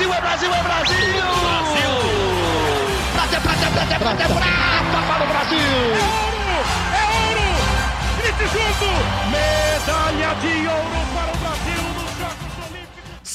Brasil, é Brasil, é Brasil! Brasil! Prata, prata, prata, prata, prata para o Brasil! É ouro! É ouro! Grite junto! Medalha de ouro para o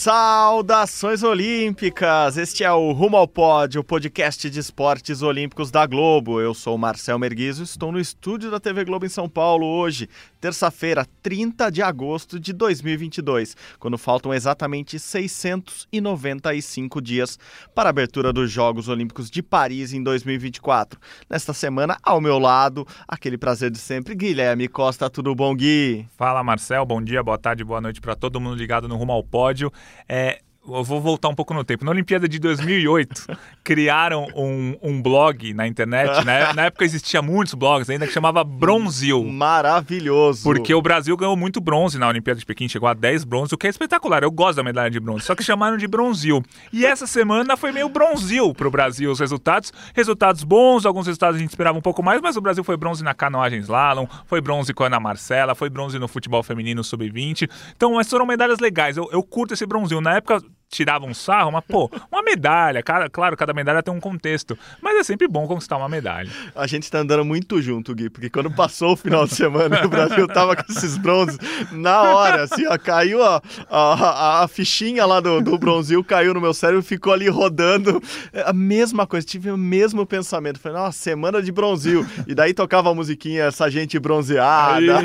Saudações Olímpicas! Este é o Rumo ao Pódio, o podcast de esportes olímpicos da Globo. Eu sou o Marcel Merguizo, estou no estúdio da TV Globo em São Paulo hoje, terça-feira, 30 de agosto de 2022, quando faltam exatamente 695 dias para a abertura dos Jogos Olímpicos de Paris em 2024. Nesta semana, ao meu lado, aquele prazer de sempre, Guilherme Costa. Tudo bom, Gui? Fala Marcel, bom dia, boa tarde, boa noite para todo mundo ligado no Rumo ao Pódio. É, eu vou voltar um pouco no tempo. Na Olimpíada de 2008, criaram um, um, blog na internet. Né? Na época existia muitos blogs ainda que chamava Bronzil. Maravilhoso. Porque o Brasil ganhou muito bronze na Olimpíada de Pequim, chegou a 10 bronze, o que é espetacular. Eu gosto da medalha de bronze, só que chamaram de Bronzil. E essa semana foi meio Bronzil para o Brasil os resultados. Resultados bons, alguns resultados a gente esperava um pouco mais, mas o Brasil foi bronze na canoagem slalom, foi bronze com a Ana Marcela, foi bronze no futebol feminino sub-20. Então, mas foram medalhas legais. Eu, eu curto esse Bronzil. Na época tiravam um sarro, mas, pô, uma medalha. Cara, claro, cada medalha tem um contexto. Mas é sempre bom conquistar uma medalha. A gente tá andando muito junto, Gui, porque quando passou o final de semana, o Brasil tava com esses bronzes na hora, assim, ó, caiu a, a, a fichinha lá do, do bronzil, caiu no meu cérebro, ficou ali rodando. A mesma coisa, tive o mesmo pensamento. Falei, nossa, semana de bronzil. E daí tocava a musiquinha, essa gente bronzeada.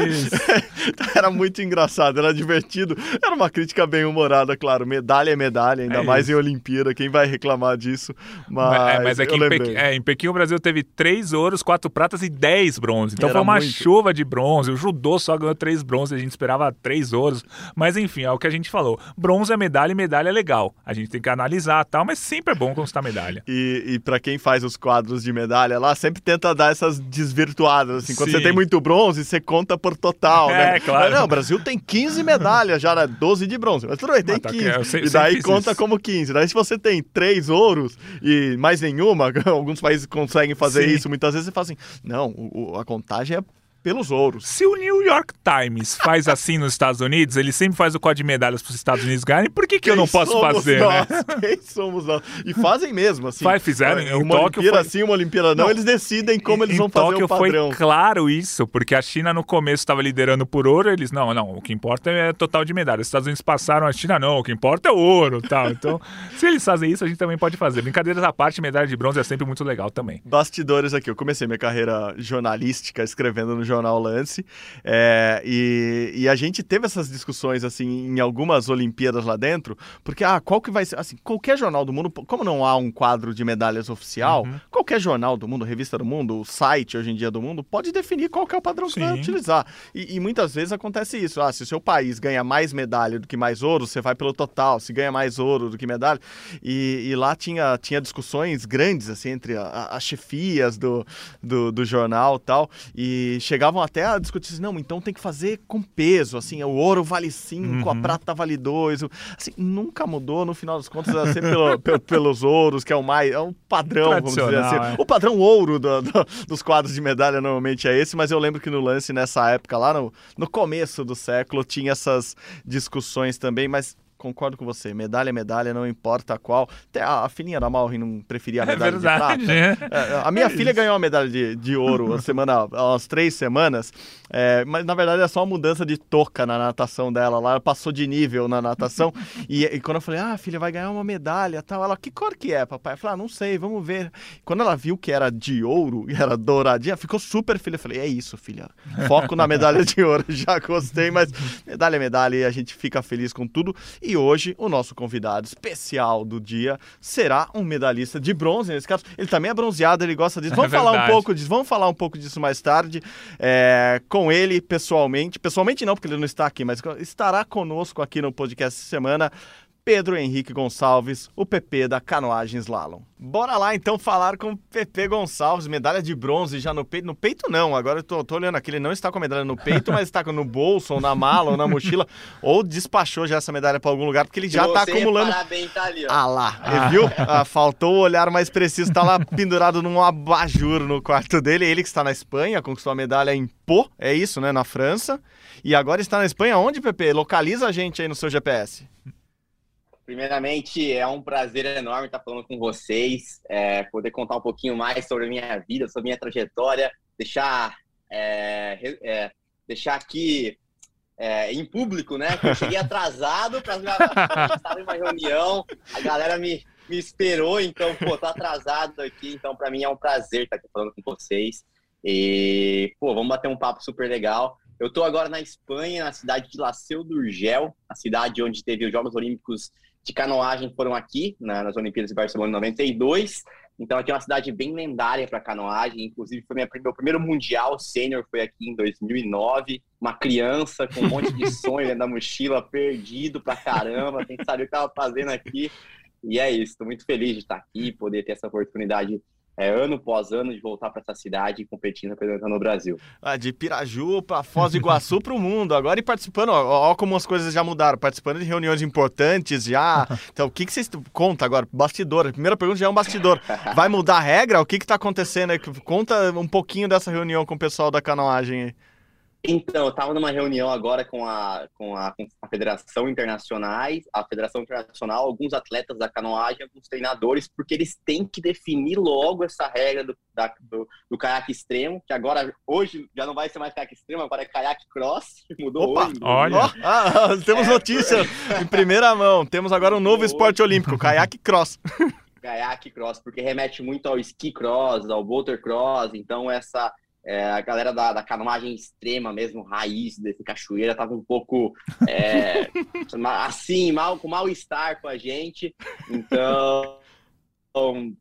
era muito engraçado, era divertido. Era uma crítica bem humorada, claro. Medalha é medalha, ainda é mais em Olimpíada. Quem vai reclamar disso? Mas, é, mas é que em Pequim, é, em Pequim, o Brasil teve três ouros, quatro pratas e dez bronze. Então Era foi uma muito. chuva de bronze. O judô só ganhou três bronze, a gente esperava três ouros. Mas enfim, é o que a gente falou. Bronze é medalha e medalha é legal. A gente tem que analisar tal, mas sempre é bom conquistar medalha. E, e para quem faz os quadros de medalha lá, sempre tenta dar essas desvirtuadas. Assim, quando Sim. você tem muito bronze, você conta por total, é, né? claro. Mas, não, o Brasil tem 15 medalhas, já era 12 de bronze. Mas tudo bem, tem 15. Tá, sei, e daí conta isso. como 15. Daí se você tem três ouros e mais nenhuma, alguns países conseguem fazer Sim. isso, muitas vezes você fala assim, não, o, a contagem é pelos ouros. Se o New York Times faz assim nos Estados Unidos, ele sempre faz o código de medalhas para os Estados Unidos ganharem, por que, que eu não posso fazer, nós? né? Quem somos nós? E fazem mesmo, assim. Faz, fizeram. Em uma Tóquio Olimpíada foi... sim, uma Olimpíada não, não, eles decidem como eles em vão fazer Tóquio o padrão. foi claro isso, porque a China no começo estava liderando por ouro, eles, não, não, o que importa é total de medalhas. Os Estados Unidos passaram, a China não, o que importa é ouro, tal. Então, se eles fazem isso, a gente também pode fazer. Brincadeiras à parte, medalha de bronze é sempre muito legal também. Bastidores aqui, eu comecei minha carreira jornalística escrevendo no jornal Lance, é, e, e, a gente teve essas discussões assim em algumas Olimpíadas lá dentro, porque ah, qual que vai ser assim, qualquer jornal do mundo, como não há um quadro de medalhas oficial, uhum. qualquer jornal do mundo, revista do mundo, o site hoje em dia do mundo pode definir qual que é o padrão Sim. que vai utilizar. E, e, muitas vezes acontece isso. Ah, se o seu país ganha mais medalha do que mais ouro, você vai pelo total. Se ganha mais ouro do que medalha, e, e lá tinha, tinha discussões grandes assim entre as chefias do, do, do jornal tal, e chegavam até a discutir assim, não, então tem que fazer com peso, assim, o ouro vale 5, uhum. a prata vale 2, assim, nunca mudou, no final das contas, é sempre pelo, pelo, pelos ouros, que é o mais, é o padrão, vamos dizer assim, é. o padrão ouro do, do, dos quadros de medalha normalmente é esse, mas eu lembro que no lance, nessa época, lá no, no começo do século, tinha essas discussões também, mas concordo com você. Medalha é medalha, não importa qual. Até a, a filhinha da Malrin não preferia a é medalha é verdade, de prata. É. É, a minha é filha isso. ganhou uma medalha de, de ouro a semana, umas três semanas, é, mas na verdade é só uma mudança de toca na natação dela. Lá ela passou de nível na natação. e, e, quando eu falei, ah, filha, vai ganhar uma medalha tal, ela, que cor que é, papai? Eu falei, ah, não sei, vamos ver. Quando ela viu que era de ouro e era douradinha, ficou super filha. Eu falei, é isso, filha. Foco na medalha de ouro. Já gostei, mas medalha é medalha e a gente fica feliz com tudo. E e hoje o nosso convidado especial do dia será um medalhista de bronze, nesse caso. Ele também é bronzeado, ele gosta disso. Vamos é falar um pouco disso, vamos falar um pouco disso mais tarde é, com ele pessoalmente. Pessoalmente não, porque ele não está aqui, mas estará conosco aqui no podcast semana. Pedro Henrique Gonçalves, o PP da canoagem slalom. Bora lá então falar com o PP Gonçalves, medalha de bronze já no peito. No peito não, agora eu tô, tô olhando aqui, ele não está com a medalha no peito, mas está no bolso, ou na mala, ou na mochila, ou despachou já essa medalha para algum lugar, porque ele já está acumulando. Bem, tá ali, ah lá, ah. viu? Ah, faltou o olhar mais preciso, está lá pendurado num abajur no quarto dele. Ele que está na Espanha, conquistou a medalha em Pô, é isso, né? Na França. E agora está na Espanha, onde, PP? Localiza a gente aí no seu GPS. Primeiramente, é um prazer enorme estar falando com vocês, é, poder contar um pouquinho mais sobre a minha vida, sobre a minha trajetória, deixar, é, é, deixar aqui é, em público, né? Que eu cheguei atrasado para estava em uma reunião, a galera me, me esperou, então, pô, tô atrasado aqui, então para mim é um prazer estar aqui falando com vocês. E, pô, vamos bater um papo super legal. Eu estou agora na Espanha, na cidade de La Seu d'Urgell, a cidade onde teve os Jogos Olímpicos de canoagem foram aqui, na, nas Olimpíadas de Barcelona em 92. Então aqui é uma cidade bem lendária para canoagem. Inclusive foi minha, meu primeiro mundial sênior foi aqui em 2009. Uma criança com um monte de sonho dentro da mochila, perdido pra caramba, sem saber o que estava fazendo aqui. E é isso. Estou muito feliz de estar aqui, poder ter essa oportunidade é, ano após ano, de voltar para essa cidade e competindo, representando o Brasil. Ah, de Piraju para Foz do Iguaçu para o mundo. Agora e participando, ó, ó, como as coisas já mudaram, participando de reuniões importantes já. Então, o que, que vocês conta agora? Bastidor. A primeira pergunta já é um bastidor. Vai mudar a regra? O que está acontecendo? Conta um pouquinho dessa reunião com o pessoal da canoagem aí. Então, eu estava numa reunião agora com a, com a, com a Federação Internacionais, a Federação Internacional, alguns atletas da canoagem, alguns treinadores, porque eles têm que definir logo essa regra do, da, do, do caiaque extremo, que agora, hoje, já não vai ser mais caiaque extremo, agora é caiaque cross, mudou Opa, hoje. Olha! Oh, ah, temos é, notícia em primeira mão, temos agora um novo esporte olímpico, caiaque cross. Caiaque cross, porque remete muito ao ski cross, ao boulder cross, então essa é, a galera da, da canoagem extrema mesmo, raiz desse cachoeira, tava um pouco é, assim, mal, com mal-estar com a gente. Então,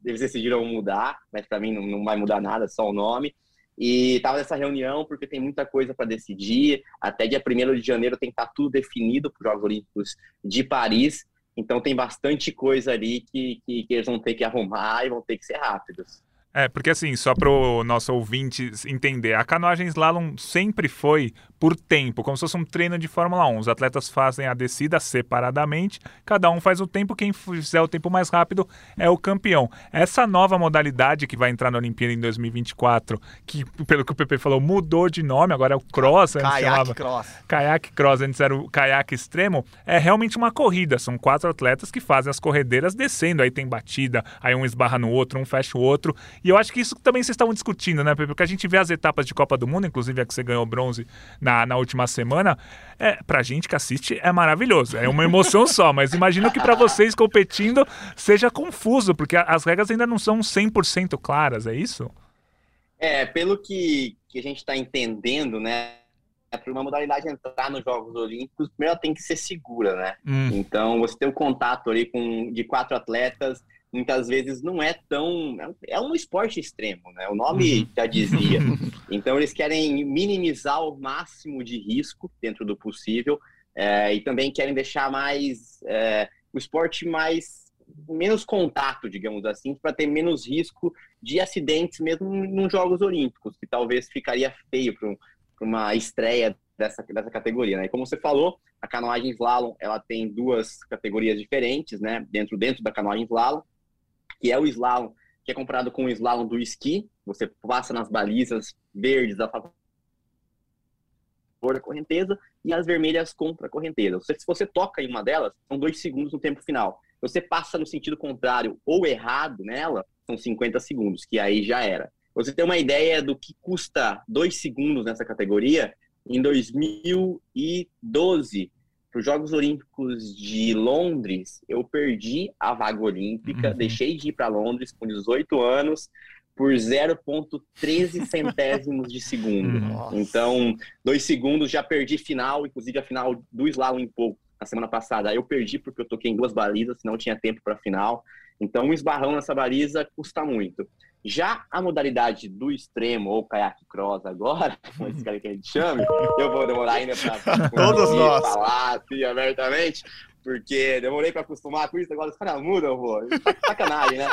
eles decidiram mudar, mas para mim não, não vai mudar nada, só o nome. E tava nessa reunião porque tem muita coisa para decidir. Até dia 1 de janeiro tem que estar tá tudo definido para os Jogos Olímpicos de Paris. Então tem bastante coisa ali que, que, que eles vão ter que arrumar e vão ter que ser rápidos. É, porque assim, só para o nosso ouvinte entender, a canoagem slalom sempre foi por tempo, como se fosse um treino de Fórmula 1. Os atletas fazem a descida separadamente, cada um faz o tempo, quem fizer o tempo mais rápido é o campeão. Essa nova modalidade que vai entrar na Olimpíada em 2024, que pelo que o PP falou, mudou de nome, agora é o cross, antes Kayak chamava, cross. Kayak cross, antes era o caiaque extremo, é realmente uma corrida, são quatro atletas que fazem as corredeiras descendo, aí tem batida, aí um esbarra no outro, um fecha o outro, e eu acho que isso também vocês estavam discutindo, né? Porque a gente vê as etapas de Copa do Mundo, inclusive a que você ganhou bronze na, na última semana. É, pra gente que assiste é maravilhoso, é uma emoção só, mas imagino que para vocês competindo seja confuso, porque as regras ainda não são 100% claras, é isso? É, pelo que, que a gente está entendendo, né? Para uma modalidade entrar nos Jogos Olímpicos, primeiro ela tem que ser segura, né? Hum. Então, você ter o contato ali com de quatro atletas, muitas vezes não é tão. É um esporte extremo, né? O nome uhum. já dizia. Então, eles querem minimizar o máximo de risco dentro do possível é, e também querem deixar mais. É, o esporte mais. menos contato, digamos assim, para ter menos risco de acidentes mesmo nos Jogos Olímpicos, que talvez ficaria feio para um, uma estreia dessa, dessa categoria, né? E como você falou, a canoagem slalom, ela tem duas categorias diferentes, né? Dentro, dentro da canoagem slalom que é o slalom, que é comparado com o slalom do esqui. Você passa nas balizas verdes a favor da correnteza e as vermelhas contra a correnteza. Se você toca em uma delas, são dois segundos no tempo final. Se você passa no sentido contrário ou errado nela, são 50 segundos, que aí já era. Você tem uma ideia do que custa dois segundos nessa categoria? Em 2012, para os Jogos Olímpicos de Londres, eu perdi a vaga olímpica, uhum. deixei de ir para Londres com 18 anos por 0,13 centésimos de segundo. Nossa. Então, dois segundos, já perdi final, inclusive a final do slalom em pouco, na semana passada. Eu perdi porque eu toquei em duas balizas, senão tinha tempo para a final. Então, um esbarrão nessa baliza custa muito. Já a modalidade do extremo, ou caiaque cross agora, como esse cara que a gente chama, eu vou demorar ainda para Todos nós. falar assim, abertamente, porque demorei para acostumar com isso, agora os caras mudam, vou. Sacanagem, né?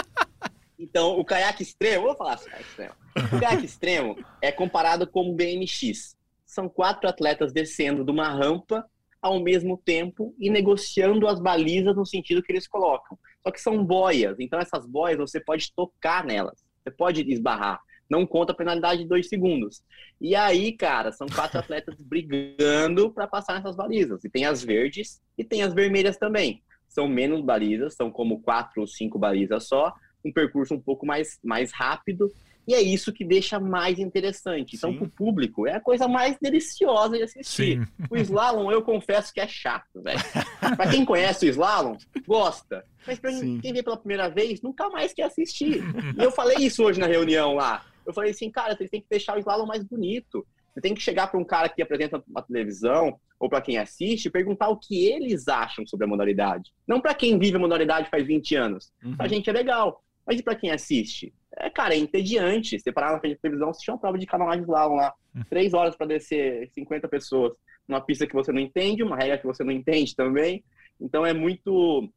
Então, o caiaque extremo, vou falar assim, caiaque extremo. O caiaque extremo é comparado com o BMX. São quatro atletas descendo de uma rampa ao mesmo tempo e negociando as balizas no sentido que eles colocam. Só que são boias, então essas boias você pode tocar nelas. Você pode esbarrar. Não conta a penalidade de dois segundos. E aí, cara, são quatro atletas brigando para passar nessas balizas. E tem as verdes e tem as vermelhas também. são menos balizas, são como quatro ou cinco balizas só, um percurso um pouco mais, mais rápido, e é isso que deixa mais interessante. Então, para o público, é a coisa mais deliciosa de assistir. Sim. O slalom, eu confesso que é chato, velho. para quem conhece o slalom, gosta. Mas para quem vê pela primeira vez, nunca mais quer assistir. E eu falei isso hoje na reunião lá. Eu falei assim, cara, vocês têm que deixar o slalom mais bonito. Você tem que chegar para um cara que apresenta uma televisão ou para quem assiste e perguntar o que eles acham sobre a modalidade. Não para quem vive a modalidade faz 20 anos. Uhum. Pra gente é legal. Mas e para quem assiste? É, cara, é entediante. Você parar na frente da televisão, assistir uma prova de canoagem lá, lá, uhum. três horas para descer 50 pessoas numa pista que você não entende, uma regra que você não entende também. Então é muito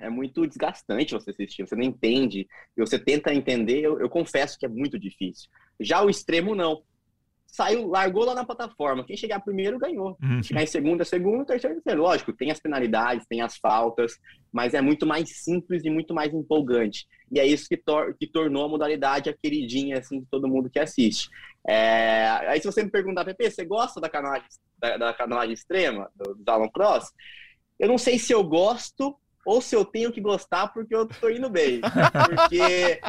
é muito desgastante você assistir, você não entende, e você tenta entender, eu, eu confesso que é muito difícil. Já o extremo, não saiu, largou lá na plataforma. Quem chegar primeiro ganhou. Uhum. Chegar em segundo é segundo, terceiro é terceiro. Lógico, tem as penalidades, tem as faltas, mas é muito mais simples e muito mais empolgante. E é isso que, tor que tornou a modalidade a queridinha assim, de todo mundo que assiste. É... Aí se você me perguntar, Pepe, você gosta da canalagem, da, da canalagem extrema, do, do Alan Cross? Eu não sei se eu gosto ou se eu tenho que gostar porque eu tô indo bem. Porque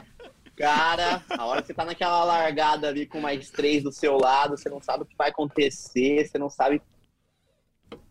Cara, a hora que você tá naquela largada ali com mais três do seu lado, você não sabe o que vai acontecer, você não sabe.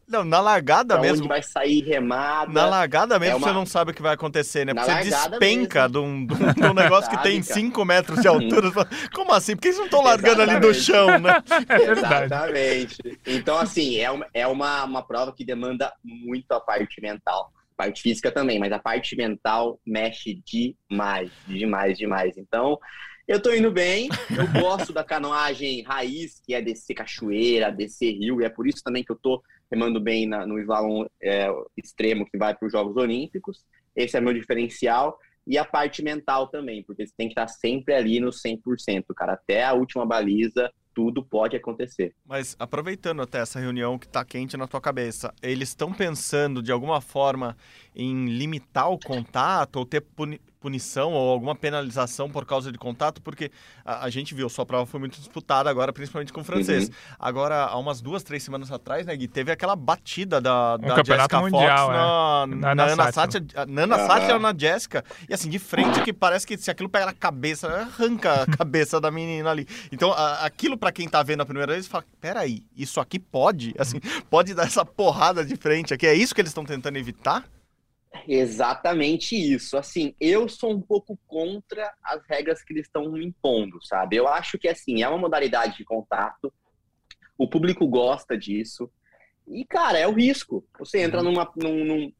Não, na largada mesmo. Onde vai sair remada. Na largada mesmo é uma... você não sabe o que vai acontecer, né? Porque você despenca de um, de um, negócio que tem 5 metros de altura. Como assim? Por que eles não estão largando ali do chão, né? Exatamente. Então, assim, é, uma, é uma, uma prova que demanda muito a parte mental parte física também, mas a parte mental mexe demais, demais, demais. Então, eu tô indo bem, eu gosto da canoagem raiz, que é descer cachoeira, descer rio, e é por isso também que eu tô remando bem na, no slalom é, extremo que vai para os Jogos Olímpicos. Esse é meu diferencial. E a parte mental também, porque você tem que estar sempre ali no 100%, cara. Até a última baliza, tudo pode acontecer. Mas aproveitando até essa reunião que está quente na tua cabeça, eles estão pensando de alguma forma em limitar o contato ou ter puni punição ou alguma penalização por causa de contato? Porque a, a, gente viu, sua prova foi muito disputada agora, principalmente com o francês. Uhum. Agora, há umas duas, três semanas atrás, né, Gui, teve aquela batida da, da Jessica mundial, Fox na, é. na, na, Ana Sátia. Na Ana Sátia na Jessica. E assim, de frente, que parece que se aquilo pega na cabeça, arranca a cabeça da menina ali. Então, a, aquilo para quem tá vendo a primeira vez, fala, peraí, isso aqui pode? Assim, pode dar essa porrada de frente aqui? É isso que eles estão tentando evitar? Exatamente isso. Assim, eu sou um pouco contra as regras que eles estão impondo, sabe? Eu acho que, assim, é uma modalidade de contato, o público gosta disso, e, cara, é o risco. Você entra uhum. numa, num, num,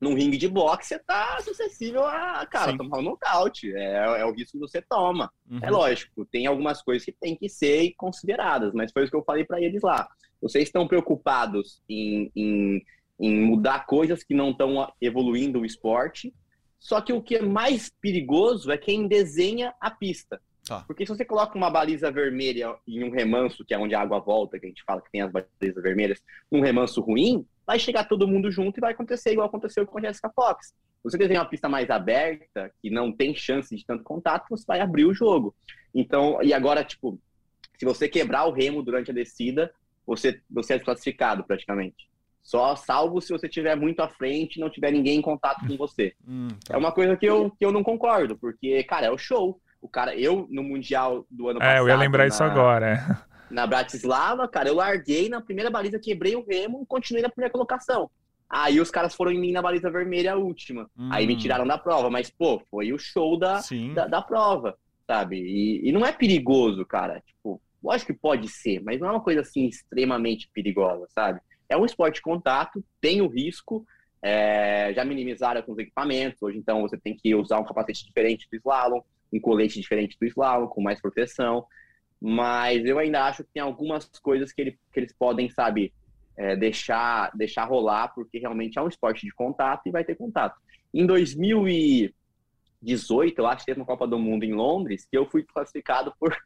num ringue de boxe, você tá suscetível a, cara, Sim. tomar um nocaute. É, é o risco que você toma. Uhum. É lógico, tem algumas coisas que tem que ser consideradas, mas foi isso que eu falei para eles lá. Vocês estão preocupados em, em em mudar coisas que não estão evoluindo o esporte. Só que o que é mais perigoso é quem desenha a pista. Ah. Porque se você coloca uma baliza vermelha em um remanso, que é onde a água volta, que a gente fala que tem as balizas vermelhas, um remanso ruim, vai chegar todo mundo junto e vai acontecer igual aconteceu com a Jessica Fox. Você desenha uma pista mais aberta, que não tem chance de tanto contato, você vai abrir o jogo. Então, e agora, tipo, se você quebrar o remo durante a descida, você, você é desclassificado praticamente. Só salvo se você estiver muito à frente e não tiver ninguém em contato com você. Hum, tá. É uma coisa que eu, que eu não concordo, porque, cara, é o show. O cara, eu, no Mundial do ano é, passado. É, eu ia lembrar na, isso agora. É. Na Bratislava, cara, eu larguei na primeira baliza, quebrei o remo e continuei na primeira colocação. Aí os caras foram em mim na baliza vermelha, a última. Hum. Aí me hum. tiraram da prova. Mas, pô, foi o show da, da, da, prova, sabe? E, e não é perigoso, cara. Tipo, lógico que pode ser, mas não é uma coisa assim extremamente perigosa, sabe? É um esporte de contato, tem o risco, é, já minimizaram com os equipamentos, hoje então você tem que usar um capacete diferente do slalom, um colete diferente do slalom, com mais proteção, mas eu ainda acho que tem algumas coisas que, ele, que eles podem, sabe, é, deixar, deixar rolar, porque realmente é um esporte de contato e vai ter contato. Em 2018, eu acho que teve uma Copa do Mundo em Londres, que eu fui classificado por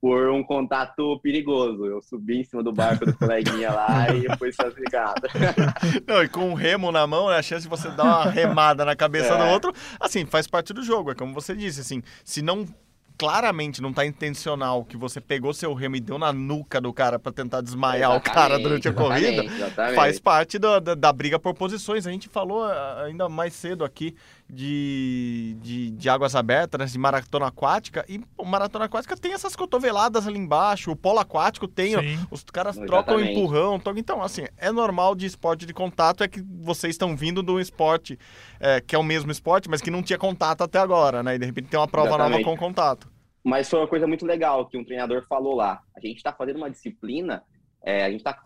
por um contato perigoso. Eu subi em cima do barco do coleguinha lá e fui classificado. Não, e com o remo na mão, né, a chance de você dar uma remada na cabeça é. do outro, assim, faz parte do jogo. É como você disse, assim, se não claramente não tá intencional, que você pegou seu remo e deu na nuca do cara para tentar desmaiar exatamente, o cara durante a corrida, exatamente. faz parte da, da, da, briga por posições. A gente falou ah, ainda mais cedo aqui de, de, de águas abertas, né, de maratona aquática, e o maratona aquática tem essas cotoveladas ali embaixo, o polo aquático tem, os caras exatamente. trocam empurrão, trocam, então assim, é normal de esporte de contato, é que vocês estão vindo de um esporte é, que é o mesmo esporte, mas que não tinha contato até agora, né? E de repente tem uma prova nova com contato. Mas foi uma coisa muito legal que um treinador falou lá. A gente está fazendo uma disciplina, é, a gente está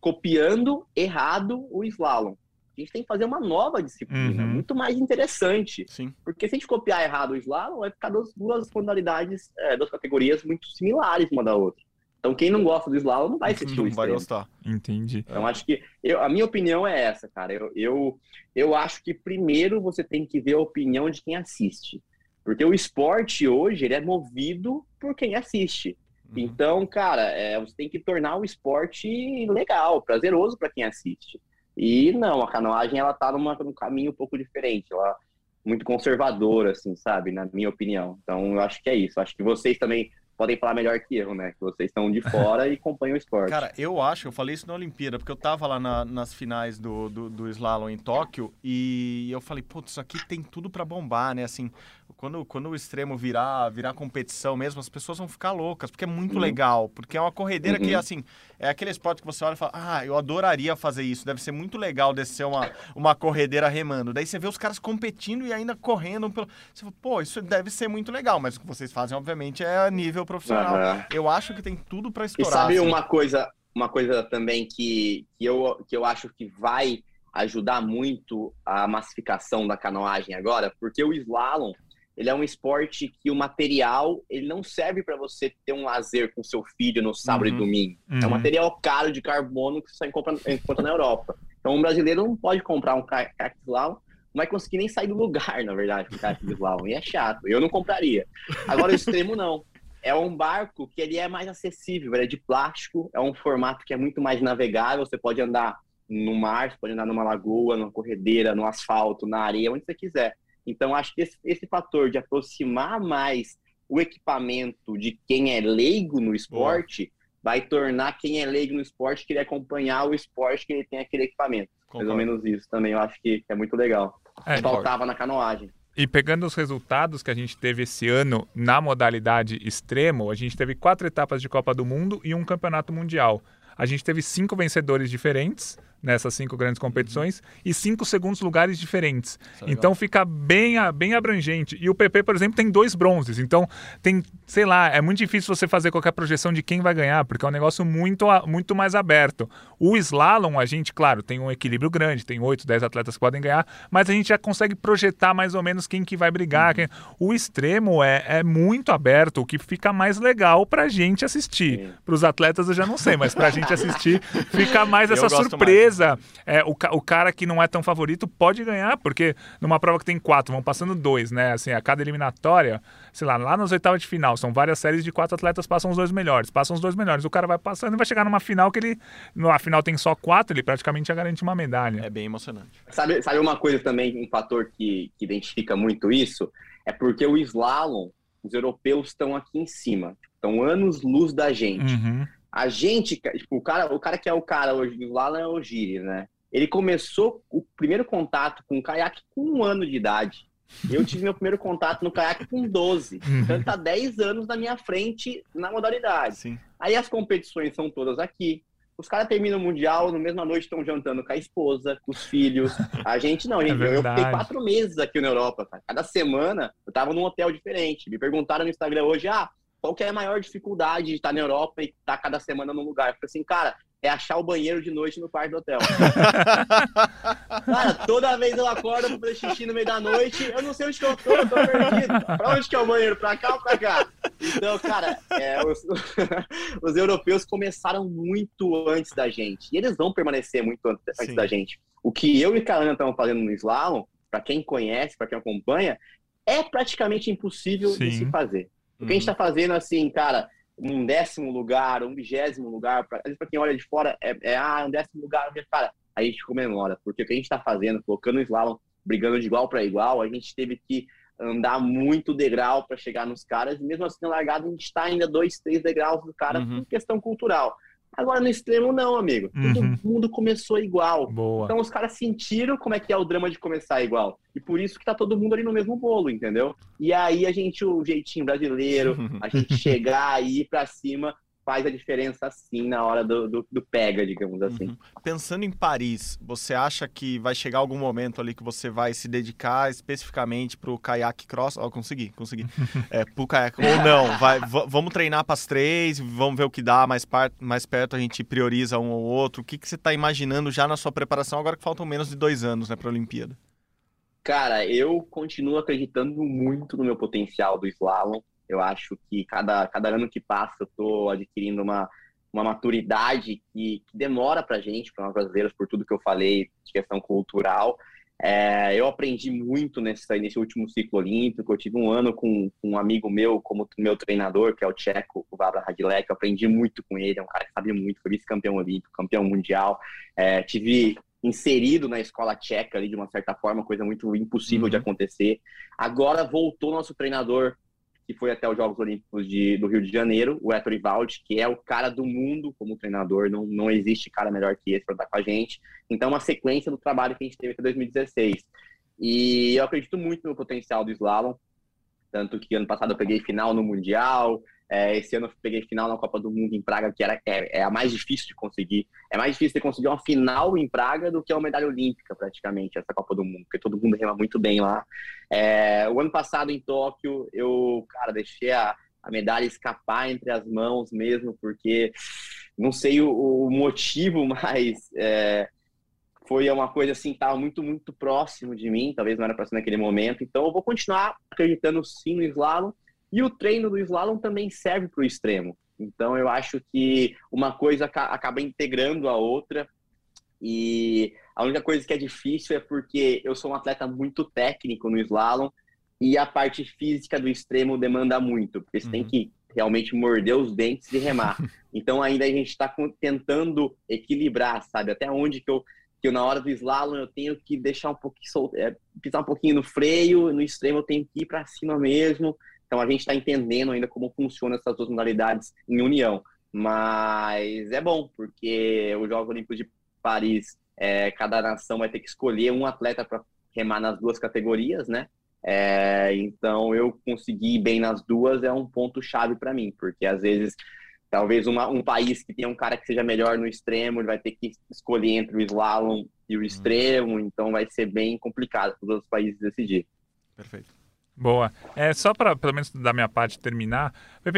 copiando errado o slalom. A gente tem que fazer uma nova disciplina, uhum. muito mais interessante. Sim. Porque se a gente copiar errado o slalom, vai ficar duas, duas modalidades, é, duas categorias muito similares uma da outra. Então, quem não gosta do slalom não vai assistir não o Não vai gostar. Entendi. Então, acho que eu, a minha opinião é essa, cara. Eu, eu, eu acho que primeiro você tem que ver a opinião de quem assiste. Porque o esporte hoje ele é movido por quem assiste. Uhum. Então, cara, é, você tem que tornar o esporte legal, prazeroso para quem assiste. E não, a canoagem ela tá numa, num caminho um pouco diferente, ela muito conservadora, assim, sabe, na minha opinião. Então, eu acho que é isso. Acho que vocês também podem falar melhor que eu, né? Que vocês estão de fora e acompanham o esporte. Cara, eu acho, eu falei isso na Olimpíada, porque eu tava lá na, nas finais do, do, do, slalom em Tóquio e eu falei, putz, isso aqui tem tudo para bombar, né? Assim, quando, quando o extremo virar, virar competição mesmo, as pessoas vão ficar loucas, porque é muito uhum. legal, porque é uma corredeira uhum. que, assim, é aquele esporte que você olha e fala, ah, eu adoraria fazer isso, deve ser muito legal descer uma, uma corredeira remando. Daí você vê os caras competindo e ainda correndo pelo... Você fala, pô, isso deve ser muito legal, mas o que vocês fazem, obviamente, é a nível profissional. Uhum. Eu acho que tem tudo para estourar. E sabe assim. uma coisa, uma coisa também que, que, eu, que eu acho que vai ajudar muito a massificação da canoagem agora, porque o slalom ele é um esporte que o material ele não serve para você ter um lazer com seu filho no sábado uhum. e domingo. Uhum. É um uhum. material caro de carbono que você encontra, encontra na Europa. Então um brasileiro não pode comprar um kayak slalom, não vai conseguir nem sair do lugar, na verdade, com kayak slalom. E é chato. Eu não compraria. Agora o extremo não. É um barco que ele é mais acessível, ele é de plástico, é um formato que é muito mais navegável, você pode andar no mar, você pode andar numa lagoa, numa corredeira, no asfalto, na areia, onde você quiser. Então, acho que esse, esse fator de aproximar mais o equipamento de quem é leigo no esporte Boa. vai tornar quem é leigo no esporte querer acompanhar o esporte que ele tem aquele equipamento. Concordo. Mais ou menos isso também, eu acho que é muito legal. É, Faltava na canoagem. E pegando os resultados que a gente teve esse ano na modalidade extremo, a gente teve quatro etapas de Copa do Mundo e um campeonato mundial. A gente teve cinco vencedores diferentes, nessas cinco grandes competições e cinco segundos lugares diferentes. É então fica bem, bem abrangente. E o PP, por exemplo, tem dois bronzes. Então tem, sei lá, é muito difícil você fazer qualquer projeção de quem vai ganhar, porque é um negócio muito, muito mais aberto. O slalom, a gente, claro, tem um equilíbrio grande, tem oito, dez atletas que podem ganhar, mas a gente já consegue projetar mais ou menos quem que vai brigar. Quem... O extremo é, é muito aberto, o que fica mais legal pra gente assistir. Para os atletas eu já não sei, mas pra gente assistir fica mais essa surpresa é, o, o cara que não é tão favorito pode ganhar, porque numa prova que tem quatro, vão passando dois, né? Assim, a cada eliminatória, sei lá, lá nas oitavas de final, são várias séries de quatro atletas, passam os dois melhores, passam os dois melhores. O cara vai passando e vai chegar numa final que ele, na final tem só quatro, ele praticamente já garante uma medalha. É bem emocionante. Sabe, sabe uma coisa também, um fator que, que identifica muito isso? É porque o slalom, os europeus estão aqui em cima, estão anos luz da gente. Uhum. A gente, tipo, o cara, o cara que é o cara hoje do Slalom é o Giri, né? Ele começou o primeiro contato com o caiaque com um ano de idade. Eu tive meu primeiro contato no caiaque com 12. Uhum. Então ele tá 10 anos na minha frente na modalidade. Sim. Aí as competições são todas aqui. Os caras terminam o Mundial, no mesma noite estão jantando com a esposa, com os filhos. A gente não, gente. É eu fiquei quatro meses aqui na Europa. Cara. Cada semana eu tava num hotel diferente. Me perguntaram no Instagram hoje, ah, qual que é a maior dificuldade de estar na Europa e estar cada semana num lugar? Eu falei assim, cara, é achar o banheiro de noite no quarto do hotel. cara, toda vez eu acordo pra fazer xixi no meio da noite, eu não sei onde que eu tô, eu tô perdido. Pra onde que é o banheiro? Pra cá ou pra cá? Então, cara, é, os, os, europeus começaram muito antes da gente. E eles vão permanecer muito antes, da gente. O que eu e a Ana estamos fazendo no slalom, para quem conhece, para quem acompanha, é praticamente impossível Sim. de se fazer. O que a gente está fazendo, assim, cara, um décimo lugar, um vigésimo lugar, para quem olha de fora, é, é, ah, um décimo lugar, cara, a gente comemora, porque o que a gente está fazendo, colocando o slalom, brigando de igual para igual, a gente teve que andar muito degrau para chegar nos caras, e mesmo assim na largada a gente está ainda dois, três degraus do cara uhum. por questão cultural. Agora no extremo não, amigo. Uhum. Todo mundo começou igual. Boa. Então os caras sentiram como é que é o drama de começar igual. E por isso que tá todo mundo ali no mesmo bolo, entendeu? E aí a gente, o jeitinho brasileiro, a gente chegar aí para cima faz a diferença assim na hora do, do, do pega, digamos assim. Uhum. Pensando em Paris, você acha que vai chegar algum momento ali que você vai se dedicar especificamente para o caiaque cross? Ó, oh, consegui, consegui. é, pro caiaque. Ou não, vai, vamos treinar para as três, vamos ver o que dá, mais, par, mais perto a gente prioriza um ou outro. O que, que você está imaginando já na sua preparação, agora que faltam menos de dois anos né, para a Olimpíada? Cara, eu continuo acreditando muito no meu potencial do slalom. Eu acho que cada, cada ano que passa eu estou adquirindo uma, uma maturidade que, que demora para a gente, para nós brasileiros, por tudo que eu falei de questão cultural. É, eu aprendi muito nesse, nesse último ciclo olímpico. Eu tive um ano com, com um amigo meu, como meu treinador, que é o tcheco, o Vavra Radilek. Eu aprendi muito com ele. É um cara que sabe muito, foi vice-campeão olímpico, campeão mundial. É, tive inserido na escola tcheca ali de uma certa forma, coisa muito impossível uhum. de acontecer. Agora voltou nosso treinador que foi até os Jogos Olímpicos de, do Rio de Janeiro, o Héctor Ivaldi, que é o cara do mundo como treinador, não, não existe cara melhor que esse para estar com a gente. Então, uma sequência do trabalho que a gente teve até 2016. E eu acredito muito no potencial do slalom, tanto que ano passado eu peguei final no Mundial, é, esse ano eu peguei final na Copa do Mundo em Praga, que era, é, é, a mais difícil de conseguir. É mais difícil de conseguir uma final em Praga do que uma medalha olímpica, praticamente, essa Copa do Mundo, porque todo mundo rema muito bem lá. É, o ano passado em Tóquio, eu, cara, deixei a, a medalha escapar entre as mãos mesmo, porque não sei o, o motivo, mas é, foi uma coisa assim, estava muito, muito próximo de mim, talvez não era para ser naquele momento. Então eu vou continuar acreditando sim no slalom e o treino do slalom também serve para o extremo. Então eu acho que uma coisa acaba integrando a outra. E a única coisa que é difícil é porque eu sou um atleta muito técnico no slalom e a parte física do extremo demanda muito, porque você uhum. tem que realmente morder os dentes e remar. Então ainda a gente está tentando equilibrar, sabe? Até onde que eu, que eu, na hora do slalom eu tenho que deixar um pouquinho solto, é, pisar um pouquinho no freio, no extremo eu tenho que ir para cima mesmo. Então a gente está entendendo ainda como funcionam essas duas modalidades em união. Mas é bom, porque os Jogos Olímpicos de Paris, é, cada nação vai ter que escolher um atleta para remar nas duas categorias, né? É, então eu conseguir bem nas duas é um ponto chave para mim, porque às vezes talvez uma, um país que tenha um cara que seja melhor no extremo, ele vai ter que escolher entre o slalom e o extremo, então vai ser bem complicado para os outros países decidir. Perfeito. Boa. É, só para, pelo menos da minha parte, terminar,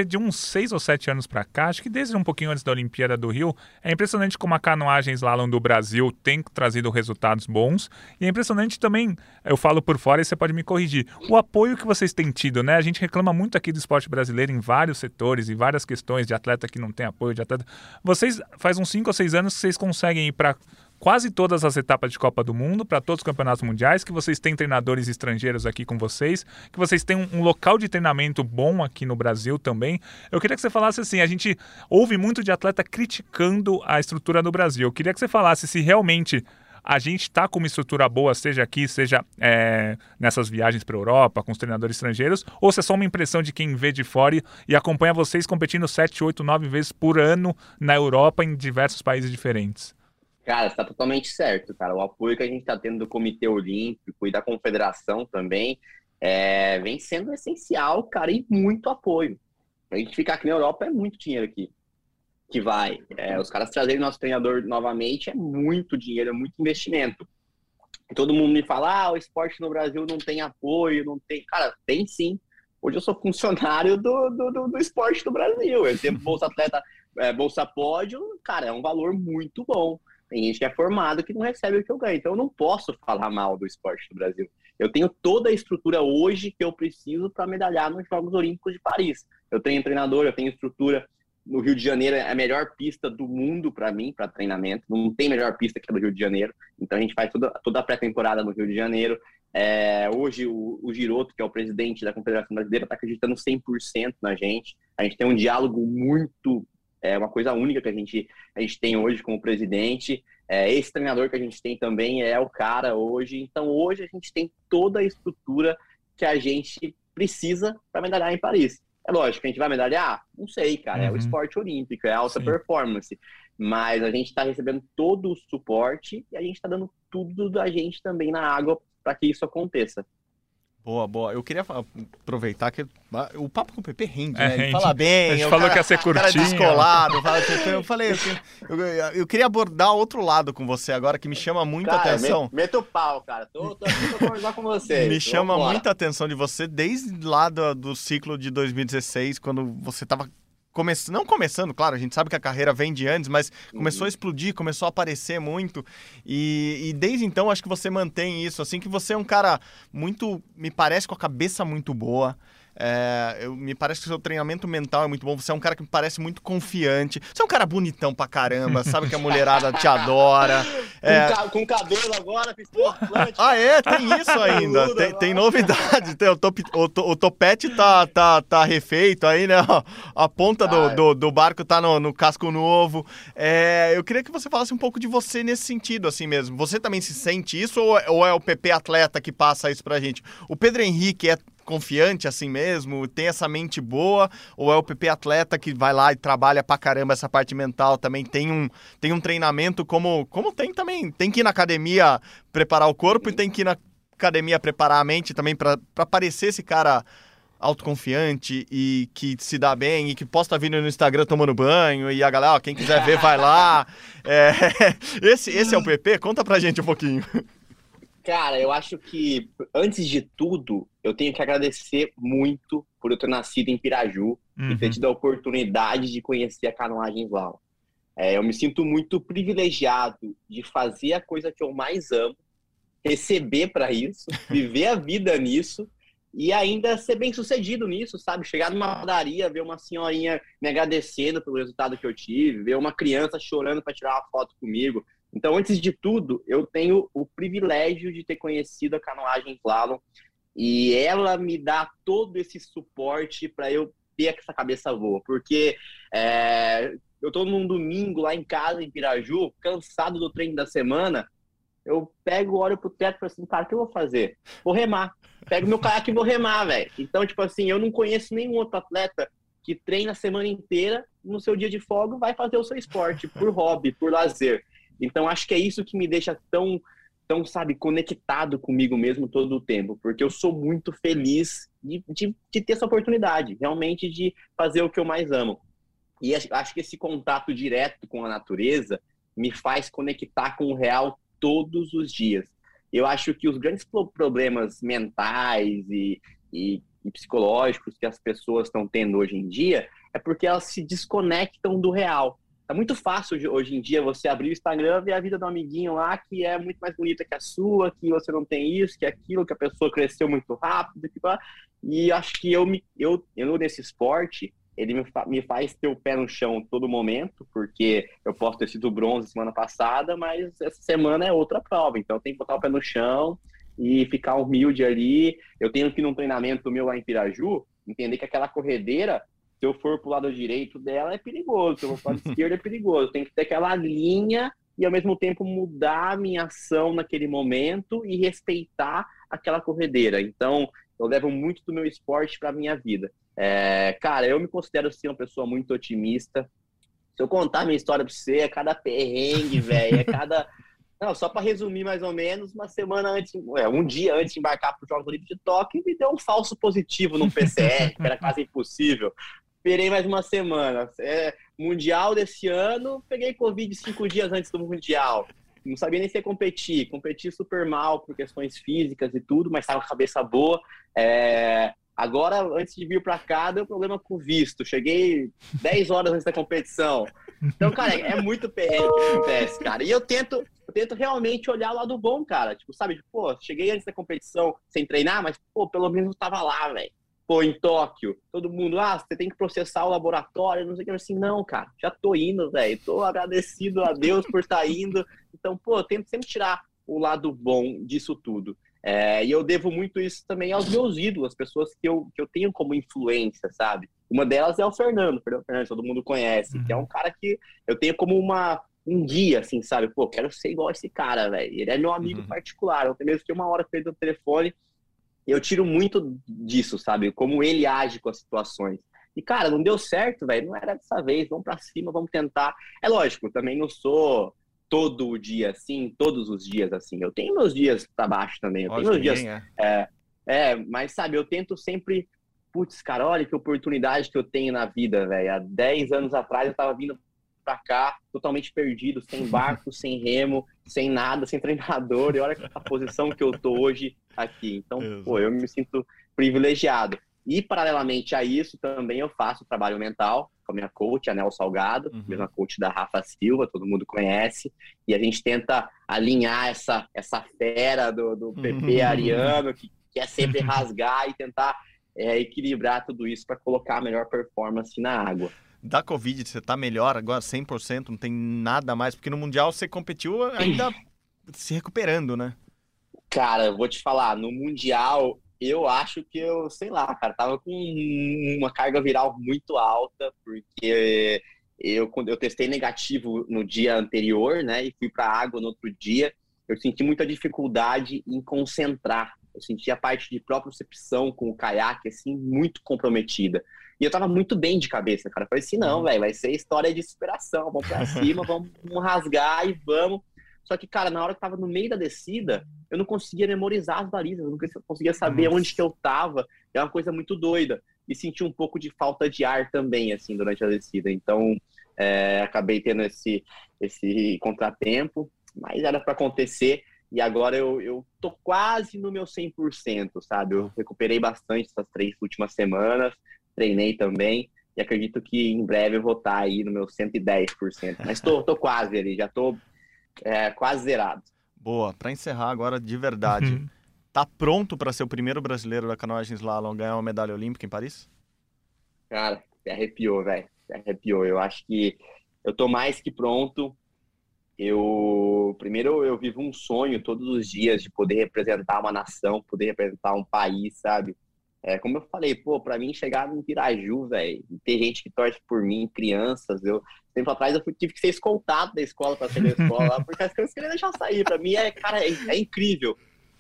de uns seis ou sete anos para cá, acho que desde um pouquinho antes da Olimpíada do Rio, é impressionante como a canoagem slalom do Brasil tem trazido resultados bons. E é impressionante também, eu falo por fora e você pode me corrigir, o apoio que vocês têm tido, né? A gente reclama muito aqui do esporte brasileiro em vários setores e várias questões de atleta que não tem apoio, de atleta. Vocês, faz uns cinco ou seis anos que vocês conseguem ir para quase todas as etapas de Copa do Mundo, para todos os campeonatos mundiais, que vocês têm treinadores estrangeiros aqui com vocês, que vocês têm um, local de treinamento bom aqui no Brasil também. Eu queria que você falasse assim, a gente ouve muito de atleta criticando a estrutura do Brasil. Eu queria que você falasse se realmente a gente está com uma estrutura boa, seja aqui, seja é, nessas viagens para a Europa, com os treinadores estrangeiros, ou se é só uma impressão de quem vê de fora e acompanha vocês competindo 7, 8, 9 vezes por ano na Europa em diversos países diferentes? Cara, está totalmente certo, cara. O apoio que a gente está tendo do Comitê Olímpico e da Confederação também é, vem sendo essencial, cara, e muito apoio. A gente ficar aqui na Europa é muito dinheiro aqui que vai. É, os caras trazerem nosso treinador novamente é muito dinheiro, é muito investimento. Todo mundo me fala, ah, o esporte no Brasil não tem apoio, não tem. Cara, tem sim. Hoje eu sou funcionário do, do, do, do esporte do Brasil. Eu tenho Bolsa Atleta, é, Bolsa Pódio, cara, é um valor muito bom. Tem gente que é formado que não recebe o que eu ganho. Então eu não posso falar mal do esporte do Brasil. Eu tenho toda a estrutura hoje que eu preciso para medalhar nos Jogos Olímpicos de Paris. Eu tenho treinador, eu tenho estrutura. No Rio de Janeiro é a melhor pista do mundo para mim, para treinamento. Não tem melhor pista que a do Rio de Janeiro. Então a gente faz toda, toda a pré-temporada no Rio de Janeiro. É, hoje o, o Giroto, que é o presidente da Confederação Brasileira, está acreditando 100% na gente. A gente tem um diálogo muito é uma coisa única que a gente, a gente tem hoje como presidente. É, esse treinador que a gente tem também é o cara hoje. Então, hoje a gente tem toda a estrutura que a gente precisa para medalhar em Paris. É lógico, a gente vai medalhar? Não sei, cara. Uhum. É o uhum. esporte olímpico, é alta Sim. performance. Mas a gente está recebendo todo o suporte e a gente está dando tudo da gente também na água para que isso aconteça. Boa, boa. Eu queria aproveitar que o papo com o PP rende, é, né? Ele rende. fala bem. A gente falou cara, que ia ser curtinho. Cara descolado. Fala, eu falei, eu, eu, eu, queria abordar outro lado com você agora, que me chama muita cara, atenção. Meta o pau, cara. Tô, tô aqui pra conversar com você. Me chama muita atenção de você desde lá do, do ciclo de 2016, quando você tava come... não começando, claro, a gente sabe que a carreira vem de antes, mas começou uhum. a explodir, começou a aparecer muito. E, e, desde então acho que você mantém isso, assim, que você é um cara muito, me parece, com a cabeça muito boa. É, eu, me parece que o seu treinamento mental é muito bom. Você é um cara que me parece muito confiante. Você é um cara bonitão pra caramba, sabe que a mulherada te adora. É... Com, com, cabelo agora, Ah, é? Tem isso ainda. tem, tem novidade. Tem, o, top, o, o, topete tá, tá, tá refeito aí, né? A ponta do, do, do, barco tá no, no casco novo. É, eu queria que você falasse um pouco de você nesse sentido, assim mesmo. Você também se sente isso ou, ou é o PP atleta que passa isso pra gente? O Pedro Henrique é confiante assim mesmo? Tem essa mente boa? Ou é o PP atleta que vai lá e trabalha pra caramba essa parte mental também? Tem um, tem um treinamento como, como tem também. Tem que ir na academia preparar o corpo e tem que ir na academia preparar a mente também para parecer esse cara autoconfiante e que se dá bem e que posta vídeo no Instagram tomando banho e a galera, ó, quem quiser ver, vai lá. É, esse, esse é o PP? Conta pra gente um pouquinho. Cara, eu acho que, antes de tudo, eu tenho que agradecer muito por eu ter nascido em Piraju uhum. e ter uhum. tido a oportunidade de conhecer a canoagem Slalom. É, eu me sinto muito privilegiado de fazer a coisa que eu mais amo, receber para isso, viver a vida nisso e ainda ser bem sucedido nisso, sabe? Chegar numa padaria, ver uma senhorinha me agradecendo pelo resultado que eu tive, ver uma criança chorando para tirar uma foto comigo, então, antes de tudo, eu tenho o privilégio de ter conhecido a canoagem slalom e ela me dá todo esse suporte para eu ter essa cabeça boa, porque é, eu estou num domingo lá em casa, em Piraju, cansado do treino da semana, eu pego, olho pro teto e falo assim, cara, o que eu vou fazer? Vou remar. Pego meu caiaque e vou remar, velho. Então, tipo assim, eu não conheço nenhum outro atleta que treina a semana inteira, no seu dia de folga, vai fazer o seu esporte, por hobby, por lazer. Então acho que é isso que me deixa tão, tão sabe, conectado comigo mesmo todo o tempo, porque eu sou muito feliz de, de, de ter essa oportunidade, realmente de fazer o que eu mais amo. E acho que esse contato direto com a natureza me faz conectar com o real todos os dias. Eu acho que os grandes problemas mentais e, e, e psicológicos que as pessoas estão tendo hoje em dia é porque elas se desconectam do real. Tá muito fácil hoje em dia você abrir o Instagram e ver a vida do amiguinho lá que é muito mais bonita que a sua, que você não tem isso, que aquilo, que a pessoa cresceu muito rápido. Que... E acho que eu, me, eu, eu nesse esporte, ele me, fa me faz ter o pé no chão todo momento, porque eu posso ter sido bronze semana passada, mas essa semana é outra prova, então tenho que botar o pé no chão e ficar humilde ali. Eu tenho que num treinamento meu lá em Piraju, entender que aquela corredeira se eu for pro lado direito dela é perigoso, se eu for pro lado esquerdo é perigoso. Tem que ter aquela linha e ao mesmo tempo mudar a minha ação naquele momento e respeitar aquela corredeira. Então, eu levo muito do meu esporte para minha vida. É, cara, eu me considero ser uma pessoa muito otimista. Se eu contar minha história para você, é cada perrengue, velho, é cada não, só para resumir mais ou menos, uma semana antes, é, um dia antes de embarcar para os Jogos Olímpicos de Tóquio, me deu um falso positivo no PCR, que era quase impossível esperei mais uma semana. É, mundial desse ano, peguei Covid cinco dias antes do Mundial. Não sabia nem se ia competir. Competi super mal por questões físicas e tudo, mas estava com a cabeça boa. É, agora, antes de vir para cá, deu problema com o visto. Cheguei 10 horas antes da competição. Então, cara, é muito perrengue cara. E eu tento, eu tento realmente olhar o lado bom, cara. Tipo, sabe, tipo, pô, cheguei antes da competição sem treinar, mas, pô, pelo menos eu tava lá, velho pô, em Tóquio, todo mundo, ah, você tem que processar o laboratório, não sei o que, assim, não, cara, já tô indo, velho, tô agradecido a Deus por estar tá indo, então, pô, eu tento sempre tirar o lado bom disso tudo. É, e eu devo muito isso também aos meus ídolos, as pessoas que eu, que eu tenho como influência, sabe? Uma delas é o Fernando, Fernando Fernandes, todo mundo conhece, uhum. que é um cara que eu tenho como uma, um guia, assim, sabe? Pô, quero ser igual esse cara, velho. Ele é meu amigo uhum. particular. Eu tenho mesmo que uma hora com ele no telefone eu tiro muito disso, sabe? Como ele age com as situações. E, cara, não deu certo, velho. Não era dessa vez. Vamos para cima, vamos tentar. É lógico, também não sou todo o dia assim, todos os dias assim. Eu tenho meus dias para baixo também. Eu tenho meus dias. É. é. É, mas sabe, eu tento sempre. Putz, cara, olha que oportunidade que eu tenho na vida, velho. Há 10 anos atrás eu tava vindo pra cá totalmente perdido, sem barco, sem remo, sem nada, sem treinador. E olha a posição que eu tô hoje aqui. Então, Exato. pô, eu me sinto privilegiado. E, paralelamente a isso, também eu faço trabalho mental com a minha coach, a Nel Salgado, uhum. mesma coach da Rafa Silva, todo mundo conhece. E a gente tenta alinhar essa, essa fera do, do PP uhum. ariano, que quer sempre rasgar e tentar é, equilibrar tudo isso para colocar a melhor performance na água. Da Covid, você tá melhor agora, 100%, não tem nada mais? Porque no Mundial você competiu ainda se recuperando, né? Cara, eu vou te falar, no Mundial eu acho que eu, sei lá, cara, tava com uma carga viral muito alta, porque eu, quando eu testei negativo no dia anterior, né, e fui para água no outro dia, eu senti muita dificuldade em concentrar. Eu senti a parte de propriocepção com o caiaque, assim, muito comprometida. E eu tava muito bem de cabeça, cara. Eu falei assim, não, uhum. velho, vai ser história de superação. Vamos pra cima, vamos, vamos rasgar e vamos. Só que, cara, na hora que tava no meio da descida, eu não conseguia memorizar as balizas, eu não conseguia saber Nossa. onde que eu tava. É uma coisa muito doida. E senti um pouco de falta de ar também, assim, durante a descida. Então, é, acabei tendo esse, esse contratempo, mas era para acontecer. E agora eu, eu tô quase no meu 100%, sabe? Eu recuperei bastante essas três últimas semanas, treinei também. E acredito que em breve eu vou estar aí no meu 110%. Mas tô, tô quase ali, já tô é, quase zerado. Boa. Para encerrar agora de verdade, uhum. tá pronto para ser o primeiro brasileiro da canoagem slalom ganhar uma medalha olímpica em Paris? Cara, se arrepiou, velho. Se arrepiou. Eu acho que eu tô mais que pronto. Eu primeiro eu vivo um sonho todos os dias de poder representar uma nação, poder representar um país, sabe? É, como eu falei, pô, para mim chegar no Piraju, velho, ter gente que torce por mim, crianças, eu tempo atrás eu tive que ser escoltado da escola para sair da escola, porque as crianças queriam deixar sair. Para mim é, cara, é, é, incrível.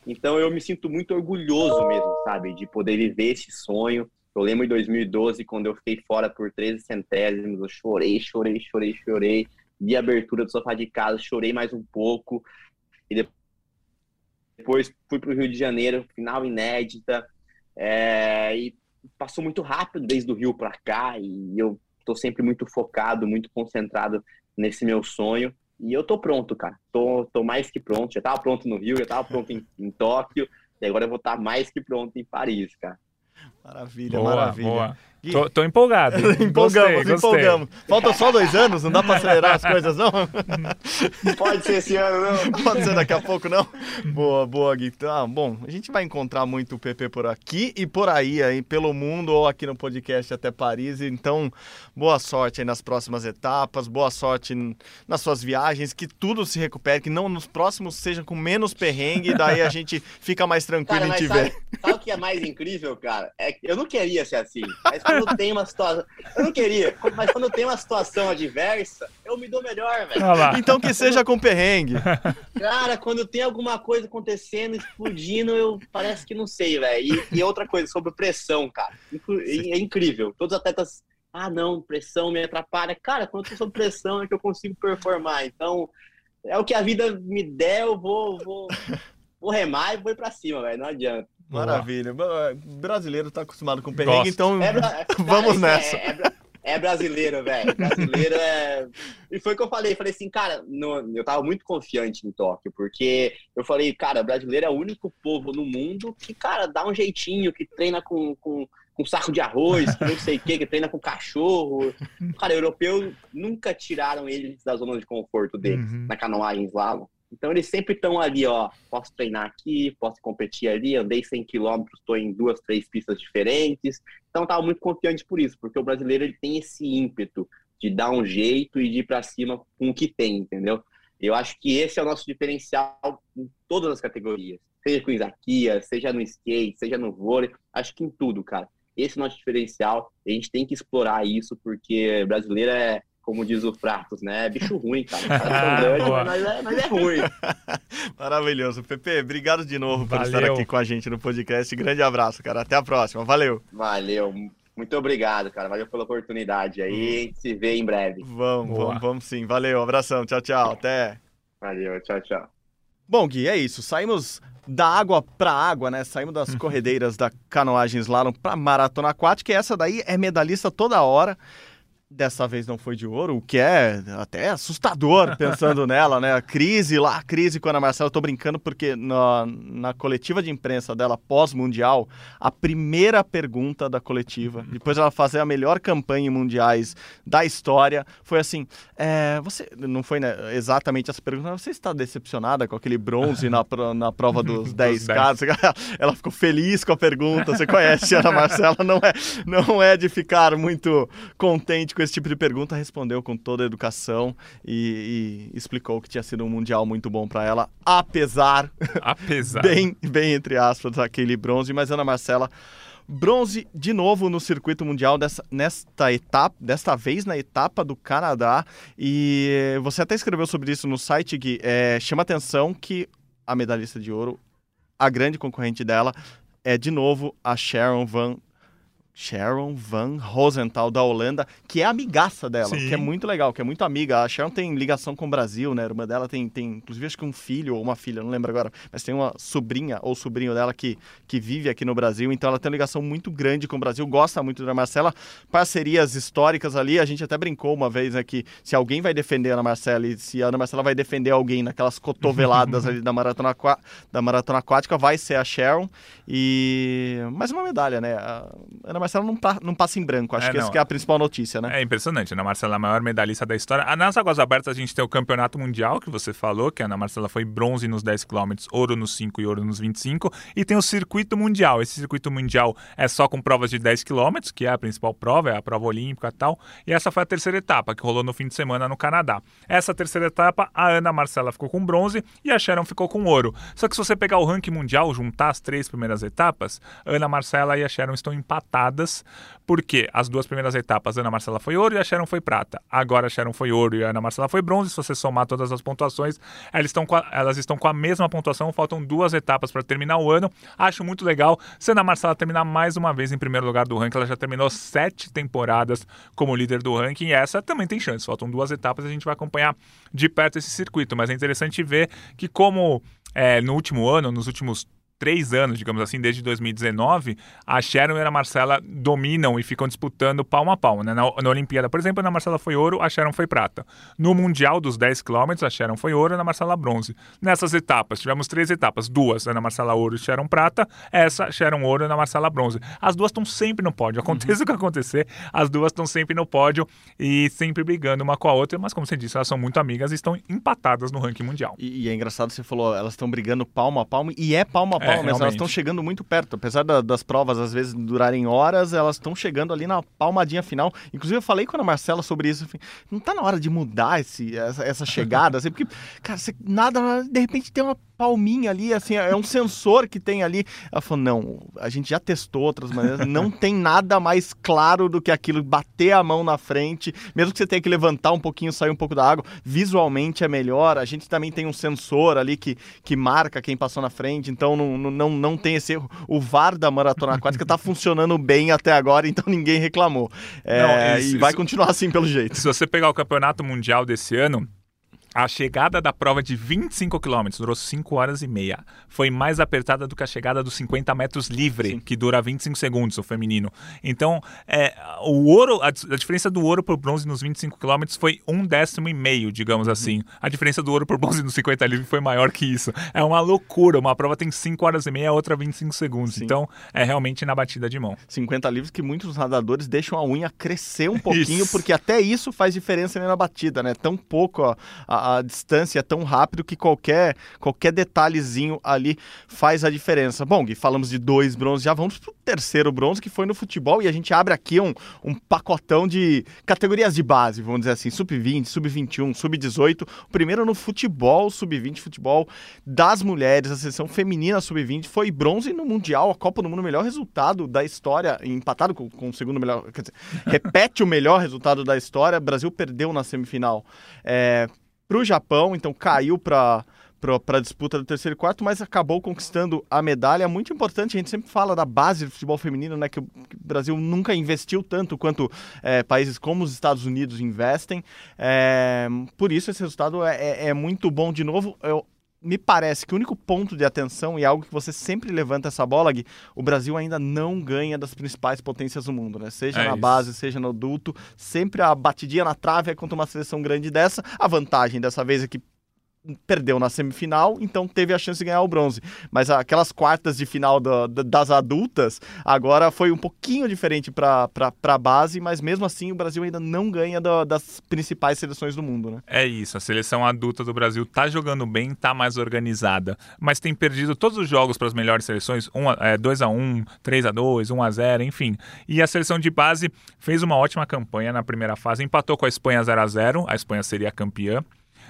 Então eu me sinto muito orgulhoso mesmo, sabe, de poder viver esse sonho. Eu lembro em 2012, quando eu fiquei fora por 13 centésimos, eu chorei, chorei, chorei, chorei. Vi a abertura do sofá de casa, chorei mais um pouco. E depois fui para o Rio de Janeiro, final inédita é, e passou muito rápido desde o Rio para cá e eu tô sempre muito focado, muito concentrado nesse meu sonho. E eu tô pronto, cara. Tô, tô mais que pronto. Já tava pronto no Rio, já tava pronto em, em Tóquio. E agora eu vou estar tá mais que pronto em Paris, cara. Maravilha, boa, maravilha. Boa. Tô, tô, empolgado. empolgamos, gostei, empolgamos. Gostei. Falta só dois anos, não dá para acelerar as coisas, não? Pode ser esse ano, não. Pode ser daqui a pouco, não? Boa, boa, Gui. Ah, bom, a gente vai encontrar muito o PP por aqui e por aí, aí, pelo mundo ou aqui no podcast até Paris. Então, boa sorte aí nas próximas etapas, boa sorte nas suas viagens, que tudo se recupere, que não nos próximos sejam com menos perrengue, daí a gente fica mais tranquilo cara, em te sabe, ver. Sabe o que é mais incrível, cara? É que eu não queria ser assim, mas quando tem uma situação. Eu não queria, mas quando tem uma situação adversa, eu me dou melhor, velho. Ah então que seja com perrengue. Cara, quando tem alguma coisa acontecendo, explodindo, eu parece que não sei, velho. E, e, outra coisa, sobre pressão, cara. É incrível. Todos os atletas. Ah, não, pressão me atrapalha. Cara, quando eu tô sob pressão é que eu consigo performar. Então, é o que a vida me der, eu vou, vou, vou remar e vou ir pra cima, velho. Não adianta. Maravilha. Brasileiro tá acostumado com perrengue, então é bra... vamos cara, nessa. É, é, é, brasileiro, velho. Brasileiro é. E foi o que eu falei. Falei assim, cara, no... eu tava muito confiante em Tóquio, porque eu falei, cara, brasileiro é o único povo no mundo que, cara, dá um jeitinho, que treina com, com, com saco de arroz, que não sei o que, que treina com cachorro. Cara, europeu nunca tiraram eles da zona de conforto deles, uhum. na canoagem slalom. Então eles sempre estão ali, ó, posso treinar aqui, posso competir ali, andei 100 km, estou em duas, três pistas diferentes. Então estava muito confiante por isso, porque o brasileiro ele tem esse ímpeto de dar um jeito e de ir para cima com o que tem, entendeu? Eu acho que esse é o nosso diferencial em todas as categorias, seja com Isaquias, seja no skate, seja no vôlei, acho que em tudo, cara. Esse é o nosso diferencial, a gente tem que explorar isso, porque brasileiro é, como diz o Pratos, né? É bicho ruim, cara. cara grande, mas, é, mas, é, ruim. Maravilhoso. Pepe, obrigado de novo Valeu. por estar aqui com a gente no podcast. Grande abraço, cara. Até a próxima. Valeu. Valeu. Muito obrigado, cara. Valeu pela oportunidade aí. A gente se vê em breve. Vamos, vamos, vamos sim. Valeu. Abração. Tchau, tchau. Até. Valeu. Tchau, tchau. Bom, Gui, é isso. Saímos da água para água, né? Saímos das corredeiras da canoagem slalom para maratona aquática. E essa daí é medalhista toda hora. Dessa vez não foi de ouro, o que é até assustador pensando nela, né? A crise lá, a crise com a Ana Marcela. Eu tô brincando porque na, na coletiva de imprensa dela pós-mundial, a primeira pergunta da coletiva, depois ela fazer a melhor campanha em mundiais da história, foi assim: é, você. Não foi né, exatamente essa pergunta, você está decepcionada com aquele bronze na, na prova dos 10 caras? Ela ficou feliz com a pergunta. Você conhece a Ana Marcela, não é, não é de ficar muito contente com com esse tipo de pergunta, respondeu com toda a educação e, e explicou que tinha sido um mundial muito bom para ela, apesar, apesar, bem, bem entre aspas, aquele bronze. Mas Ana Marcela, bronze de novo no circuito mundial dessa, nesta etapa, desta vez na etapa do Canadá. E você até escreveu sobre isso no site, Gui. É, chama atenção que a medalhista de ouro, a grande concorrente dela, é de novo a Sharon Van Sharon Van Rosenthal, da Holanda, que é amigaça dela, Sim. que é muito legal, que é muito amiga. A Sharon tem ligação com o Brasil, né? A irmã dela tem, tem, inclusive, acho que um filho ou uma filha, não lembro agora, mas tem uma sobrinha ou sobrinho dela que, que vive aqui no Brasil, então ela tem uma ligação muito grande com o Brasil, gosta muito da Marcela. Parcerias históricas ali, a gente até brincou uma vez né, que se alguém vai defender a Ana Marcela e se a Ana Marcela vai defender alguém naquelas cotoveladas ali da maratona, da maratona aquática, vai ser a Sharon. E mais uma medalha, né? A Ana Marcela não, tá, não passa em branco. Acho é, que essa que é a principal notícia, né? É impressionante. Ana Marcela é a maior medalhista da história. Nas Águas Abertas a gente tem o Campeonato Mundial, que você falou, que a Ana Marcela foi bronze nos 10 km, ouro nos 5 e ouro nos 25. E tem o Circuito Mundial. Esse Circuito Mundial é só com provas de 10 km, que é a principal prova, é a prova olímpica e tal. E essa foi a terceira etapa, que rolou no fim de semana no Canadá. Essa terceira etapa, a Ana Marcela ficou com bronze e a Sharon ficou com ouro. Só que se você pegar o ranking mundial, juntar as três primeiras etapas, Ana Marcela e a Sharon estão empatadas porque as duas primeiras etapas, Ana Marcela foi ouro e a Sharon foi prata. Agora a Sharon foi ouro e a Ana Marcela foi bronze. Se você somar todas as pontuações, elas estão com a, elas estão com a mesma pontuação. Faltam duas etapas para terminar o ano. Acho muito legal. Se a Ana Marcela terminar mais uma vez em primeiro lugar do ranking, ela já terminou sete temporadas como líder do ranking e essa também tem chance. Faltam duas etapas e a gente vai acompanhar de perto esse circuito. Mas é interessante ver que, como é, no último ano, nos últimos três anos, digamos assim, desde 2019, a Sharon e a Marcela dominam e ficam disputando palmo a palmo. Né? Na, na, Olimpíada, por exemplo, a Marcela foi ouro, a Sharon foi prata. No Mundial dos 10 km, a Sharon foi ouro, a Ana Marcela bronze. Nessas etapas, tivemos três etapas, duas, Ana Marcela ouro e Sharon prata, essa Sharon ouro e Ana Marcela bronze. As duas estão sempre no pódio, aconteça uhum. o que acontecer, as duas estão sempre no pódio e sempre brigando uma com a outra, mas como você disse, elas são muito amigas e estão empatadas no ranking mundial. E, e é engraçado, você falou, elas estão brigando palmo a palmo, e é palmo a palmo, é, mas elas estão chegando muito perto. Apesar da, das provas, às vezes, durarem horas, elas estão chegando ali na palmadinha final. Inclusive, eu falei com a Marcela sobre isso. Não tá na hora de mudar esse, essa, essa chegada, assim, porque, cara, você, nada, de repente tem uma palminha ali, assim, é um sensor que tem ali. Ela falou: não, a gente já testou outras maneiras, não tem nada mais claro do que aquilo, bater a mão na frente, mesmo que você tenha que levantar um pouquinho, sair um pouco da água, visualmente é melhor. A gente também tem um sensor ali que, que marca quem passou na frente, então não, não, não tem esse erro. O VAR da maratona aquática tá funcionando bem até agora, então ninguém reclamou. É, não, isso, e vai isso, continuar assim pelo jeito. Se você pegar o campeonato mundial desse ano, a chegada da prova de 25 km durou 5 horas e meia. Foi mais apertada do que a chegada dos 50 metros livre, Sim. que dura 25 segundos, o feminino. Então, é, o ouro, a, a diferença do ouro por bronze nos 25 km foi um décimo e meio, digamos uhum. assim. A diferença do ouro por bronze nos 50 livre foi maior que isso. É uma loucura. Uma prova tem 5 horas e meia, a outra 25 segundos. Sim. Então, é realmente na batida de mão. 50 livres que muitos nadadores deixam a unha crescer um pouquinho, isso. porque até isso faz diferença na batida, né? Tão pouco a a, a, distância é tão rápido que qualquer, qualquer detalhezinho ali faz a diferença. Bom, Gui, falamos de dois bronzes, já vamos pro terceiro bronze, que foi no futebol, e a gente abre aqui um, um pacotão de categorias de base, vamos dizer assim, sub-20, sub-21, sub-18. Primeiro no futebol, sub-20, futebol das mulheres, a seleção feminina sub-20 foi bronze no Mundial, a Copa do Mundo, o melhor resultado da história, empatado com, com o segundo melhor, quer dizer, repete o melhor resultado da história, o Brasil perdeu na semifinal é, para o Japão, então caiu para para a disputa do terceiro e quarto, mas acabou conquistando a medalha. Muito importante, a gente sempre fala da base do futebol feminino, né? Que o Brasil nunca investiu tanto quanto é, países como os Estados Unidos investem. É, por isso, esse resultado é, é, é muito bom de novo. Eu, me parece que o único ponto de atenção e algo que você sempre levanta essa bola, Gui, o Brasil ainda não ganha das principais potências do mundo, né? Seja é na isso. base, seja no adulto, sempre a batidinha na trave é contra uma seleção grande dessa. A vantagem dessa vez é que perdeu na semifinal, então teve a chance de ganhar o bronze. Mas aquelas quartas de final do, das adultas, agora foi um pouquinho diferente para a base, mas mesmo assim o Brasil ainda não ganha do, das principais seleções do mundo, né? É isso, a seleção adulta do Brasil tá jogando bem, tá mais organizada, mas tem perdido todos os jogos para as melhores seleções, 2x1, 3x2, 1x0, enfim. E a seleção de base fez uma ótima campanha na primeira fase, empatou com a Espanha 0x0, a Espanha seria campeã,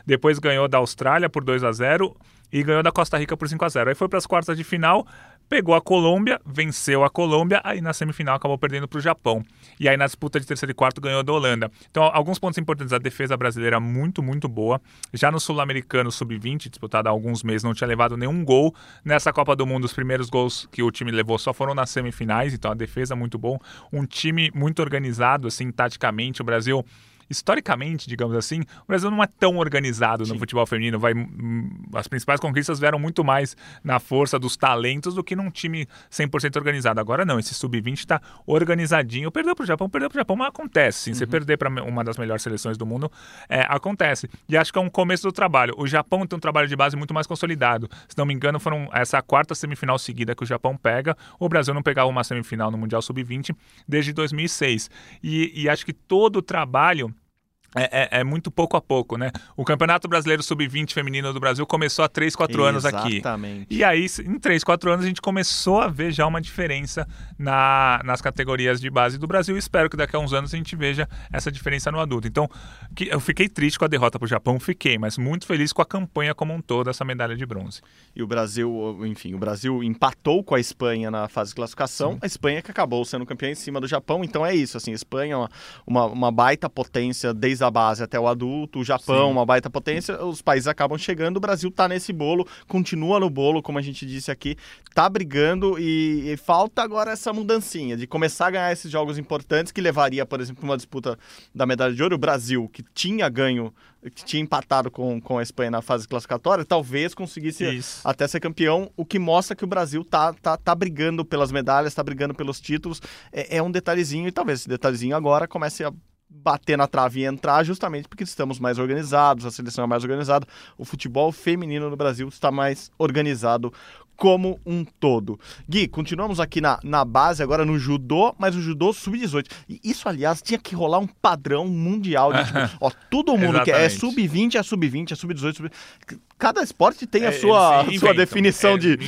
depois ganhou da Austrália por 2 a 0 e ganhou da Costa Rica por 5 a 0 Aí foi para as quartas de final, pegou a Colômbia, venceu a Colômbia, aí na semifinal acabou perdendo para o Japão. E aí na disputa de terceiro e quarto ganhou da Holanda. Então, alguns pontos importantes. A defesa brasileira muito, muito boa. Já no Sul-Americano Sub-20, disputado há alguns meses, não tinha levado nenhum gol. Nessa Copa do Mundo, os primeiros gols que o time levou só foram nas semifinais. Então, a defesa muito bom. Um time muito organizado, assim, taticamente. O Brasil historicamente, digamos assim, o Brasil não é tão organizado Sim. no futebol feminino. Vai, hum, as principais conquistas vieram muito mais na força dos talentos do que num time 100% organizado. Agora não, esse sub-20 está organizadinho. Perdeu para o Japão, perdeu para o Japão, mas acontece. Sim, uhum. Você perder para uma das melhores seleções do mundo, é, acontece. E acho que é um começo do trabalho. O Japão tem um trabalho de base muito mais consolidado. Se não me engano, foram essa quarta semifinal seguida que o Japão pega. O Brasil não pegava uma semifinal no Mundial Sub-20 desde 2006. E, e acho que todo o trabalho é, é, é, muito pouco a pouco, né? O Campeonato Brasileiro Sub-20 Feminino do Brasil começou há 3, 4 anos aqui. Exatamente. E aí, em 3, 4 anos, a gente começou a ver já uma diferença na, nas categorias de base do Brasil. Espero que daqui a uns anos a gente veja essa diferença no adulto. Então, que, eu fiquei triste com a derrota para o Japão, fiquei, mas muito feliz com a campanha como um todo, essa medalha de bronze. E o Brasil, enfim, o Brasil empatou com a Espanha na fase de classificação. Sim. A Espanha que acabou sendo campeã em cima do Japão. Então é isso, assim, a Espanha é uma, uma, uma baita potência desde a base até o adulto, o Japão, Sim. uma baita potência, os países acabam chegando, o Brasil está nesse bolo, continua no bolo, como a gente disse aqui, tá brigando e, e, falta agora essa mudancinha de começar a ganhar esses jogos importantes que levaria, por exemplo, uma disputa da medalha de ouro, o Brasil, que tinha ganho, que tinha empatado com, com a Espanha na fase classificatória, talvez conseguisse Isso. até ser campeão, o que mostra que o Brasil tá, tá, tá brigando pelas medalhas, tá brigando pelos títulos, é, é um detalhezinho e talvez esse detalhezinho agora comece a bater na trave e entrar justamente porque estamos mais organizados, a seleção é mais organizada, o futebol feminino no Brasil está mais organizado como um todo. Gui, continuamos aqui na, na base, agora no judô, mas o judô sub-18. E isso, aliás, tinha que rolar um padrão mundial de, tipo, ó, todo mundo que é sub-20, é sub-20, é sub-18, sub cada esporte tem a é, sua, a sua definição é, de.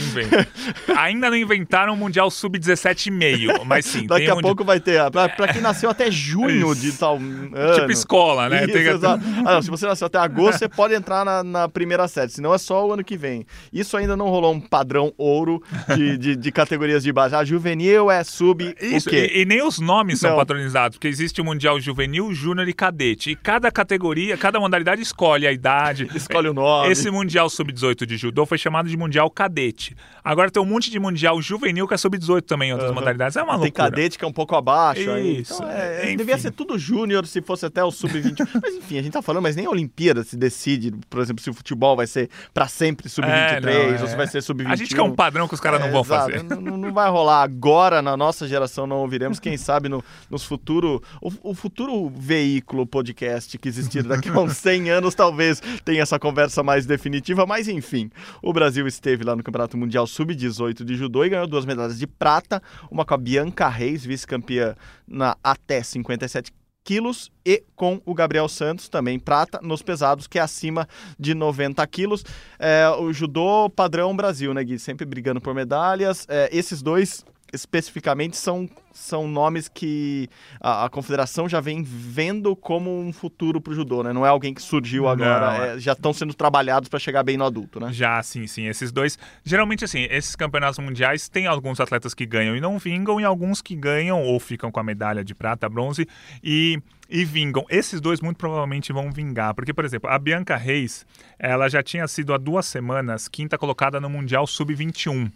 Ainda não inventaram o Mundial Sub-17,5, mas sim. Daqui a pouco vai ter. Pra, pra, quem nasceu até junho Isso. de tal. Ano. Tipo escola, né? Isso, tem... ah, não, se você nasceu até agosto, você pode entrar na, na, primeira série, senão é só o ano que vem. Isso ainda não rolou um padrão ouro de, de, de categorias de base. A ah, juvenil é sub. Isso, e, e, nem os nomes não. são patronizados, porque existe o Mundial Juvenil, Júnior e Cadete. E cada categoria, cada modalidade escolhe a idade. Escolhe o nome. Esse Mundial Sub-18 de judô foi chamado de Mundial Cadete. Agora tem um monte de Mundial Juvenil que é Sub-18 também em outras uhum. modalidades. É uma loucura. Tem cadete que é um pouco abaixo. Isso. Então, é, devia ser tudo Júnior se fosse até o Sub-20. mas enfim, a gente tá falando, mas nem a Olimpíada se decide, por exemplo, se o futebol vai ser para sempre Sub-23 é, ou se vai ser Sub-21. A gente quer um padrão que os caras não vão exato. fazer. Não, não, vai rolar agora, na nossa geração não ouviremos. Quem sabe no, nos futuro, o, o futuro veículo podcast que existir daqui a uns 100 anos talvez tenha essa conversa mais definitiva, mas enfim, o Brasil esteve lá no Campeonato Mundial Sub-18 de Judô e ganhou duas medalhas de prata, uma com a Bianca Reis, vice-campeã na até 57 quilos e com o Gabriel Santos, também prata, nos pesados, que é acima de 90 quilos. É, o judô padrão Brasil, né, Gui? Sempre brigando por medalhas. É, esses dois especificamente são, são nomes que a, a, confederação já vem vendo como um futuro para o judô, né? Não é alguém que surgiu agora, é, já estão sendo trabalhados para chegar bem no adulto, né? Já, sim, sim. Esses dois, geralmente assim, esses campeonatos mundiais tem alguns atletas que ganham e não vingam e alguns que ganham ou ficam com a medalha de prata, bronze e e vingam. Esses dois muito provavelmente vão vingar, porque por exemplo, a Bianca Reis, ela já tinha sido há duas semanas quinta colocada no Mundial Sub-21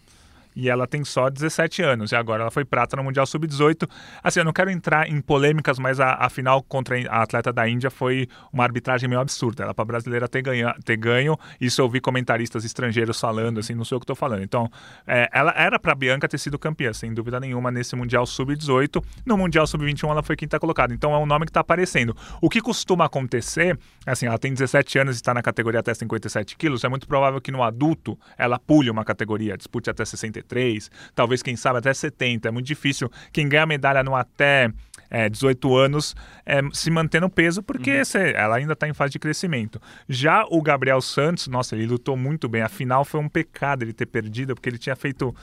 e ela tem só 17 anos. E agora ela foi prata no Mundial Sub-18. Assim, eu não quero entrar em polêmicas, mas a, a, final contra a atleta da Índia foi uma arbitragem meio absurda. Ela para brasileira ter ganho, ter ganho. Isso eu ouvi comentaristas estrangeiros falando, assim, não sei o que estou falando. Então, é, ela era para Bianca ter sido campeã, sem dúvida nenhuma, nesse Mundial Sub-18. No Mundial Sub-21 ela foi quinta colocada. Então é um nome que está aparecendo. O que costuma acontecer, assim, ela tem 17 anos e está na categoria até 57 quilos, é muito provável que no adulto ela pule uma categoria, dispute até 63 63, talvez, quem sabe, até 70. É muito difícil quem ganha medalha no até é, 18 anos é, se manter no peso, porque uhum. ela ainda está em fase de crescimento. Já o Gabriel Santos, nossa, ele lutou muito bem. Afinal, foi um pecado ele ter perdido, porque ele tinha feito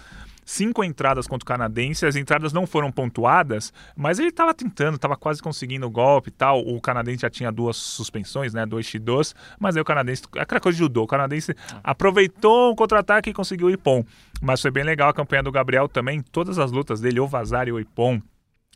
cinco entradas contra o canadense, as entradas não foram pontuadas, mas ele estava tentando, estava quase conseguindo o golpe e tal. O canadense já tinha duas suspensões, né? Dois x2, mas aí o canadense, aquela coisa de judô, o canadense aproveitou o contra-ataque e conseguiu o Ipon. Mas foi bem legal a campanha do Gabriel também, todas as lutas dele, o Vazar e o Ipon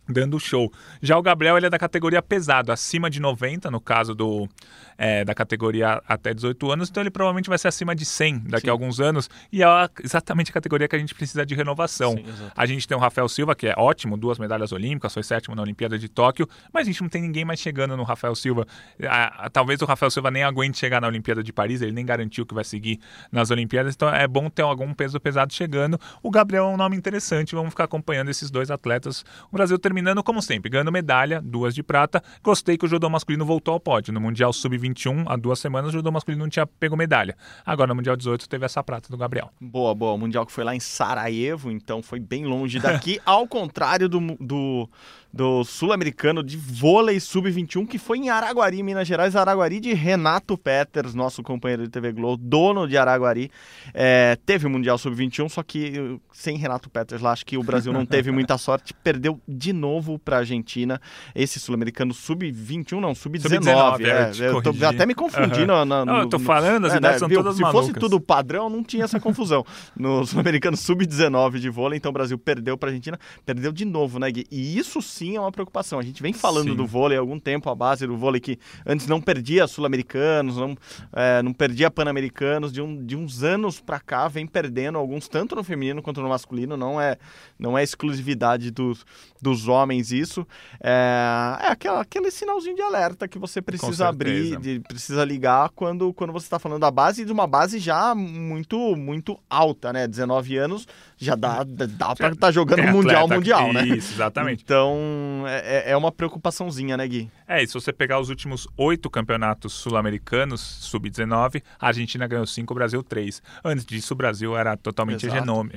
dando show. Já o Gabriel ele é da categoria pesado, acima de 90, no caso do é, da categoria até 18 anos, então ele provavelmente vai ser acima de 100 daqui Sim. a alguns anos, e é exatamente a categoria que a gente precisa de renovação. Sim, a gente tem o Rafael Silva, que é ótimo, duas medalhas olímpicas, foi sétimo na Olimpíada de Tóquio, mas a gente não tem ninguém mais chegando no Rafael Silva. A, a, talvez o Rafael Silva nem aguente chegar na Olimpíada de Paris, ele nem garantiu que vai seguir nas Olimpíadas, então é bom ter algum peso pesado chegando. O Gabriel é um nome interessante, vamos ficar acompanhando esses dois atletas. O Brasil termina terminando como sempre, ganhando medalha, duas de prata. Gostei que o judô masculino voltou ao pódio. No Mundial Sub-21, há duas semanas, o judô masculino não tinha pego medalha. Agora, no Mundial 18, teve essa prata do Gabriel. Boa, boa. O Mundial que foi lá em Sarajevo, então foi bem longe daqui, ao contrário do, do do Sul-Americano de Vôlei Sub-21, que foi em Araguari, Minas Gerais. Araguari de Renato Peters, nosso companheiro de TV Globo, dono de Araguari. É, teve o Mundial Sub-21, só que sem Renato Peters lá, acho que o Brasil não teve muita sorte. Perdeu de novo para a Argentina. Esse Sul-Americano Sub-21, não, Sub-19. Sub é, eu tô até me confundindo. Uhum. No, eu tô falando, as é, né, são viu, todas Se malucas. fosse tudo padrão, não tinha essa confusão. no Sul-Americano Sub-19 de vôlei, então o Brasil perdeu para a Argentina. Perdeu de novo, né, Gui? E isso sim é uma preocupação. A gente vem falando sim. do vôlei há algum tempo, a base do vôlei que antes não perdia sul-americanos, não, é, não perdia pan-americanos, de, um, de uns anos para cá vem perdendo alguns, tanto no feminino quanto no masculino, não é, não é exclusividade dos, dos homens isso. É, é aquela, aquele sinalzinho de alerta que você precisa abrir, de, precisa ligar quando, quando você está falando da base, de uma base já muito, muito alta, né? 19 anos já dá, dá para estar tá jogando é Mundial Mundial, né? Isso, exatamente. Então é, é uma preocupaçãozinha, né, Gui? É, e se você pegar os últimos oito campeonatos sul-americanos, sub-19, a Argentina ganhou cinco, o Brasil três. Antes disso, o Brasil era totalmente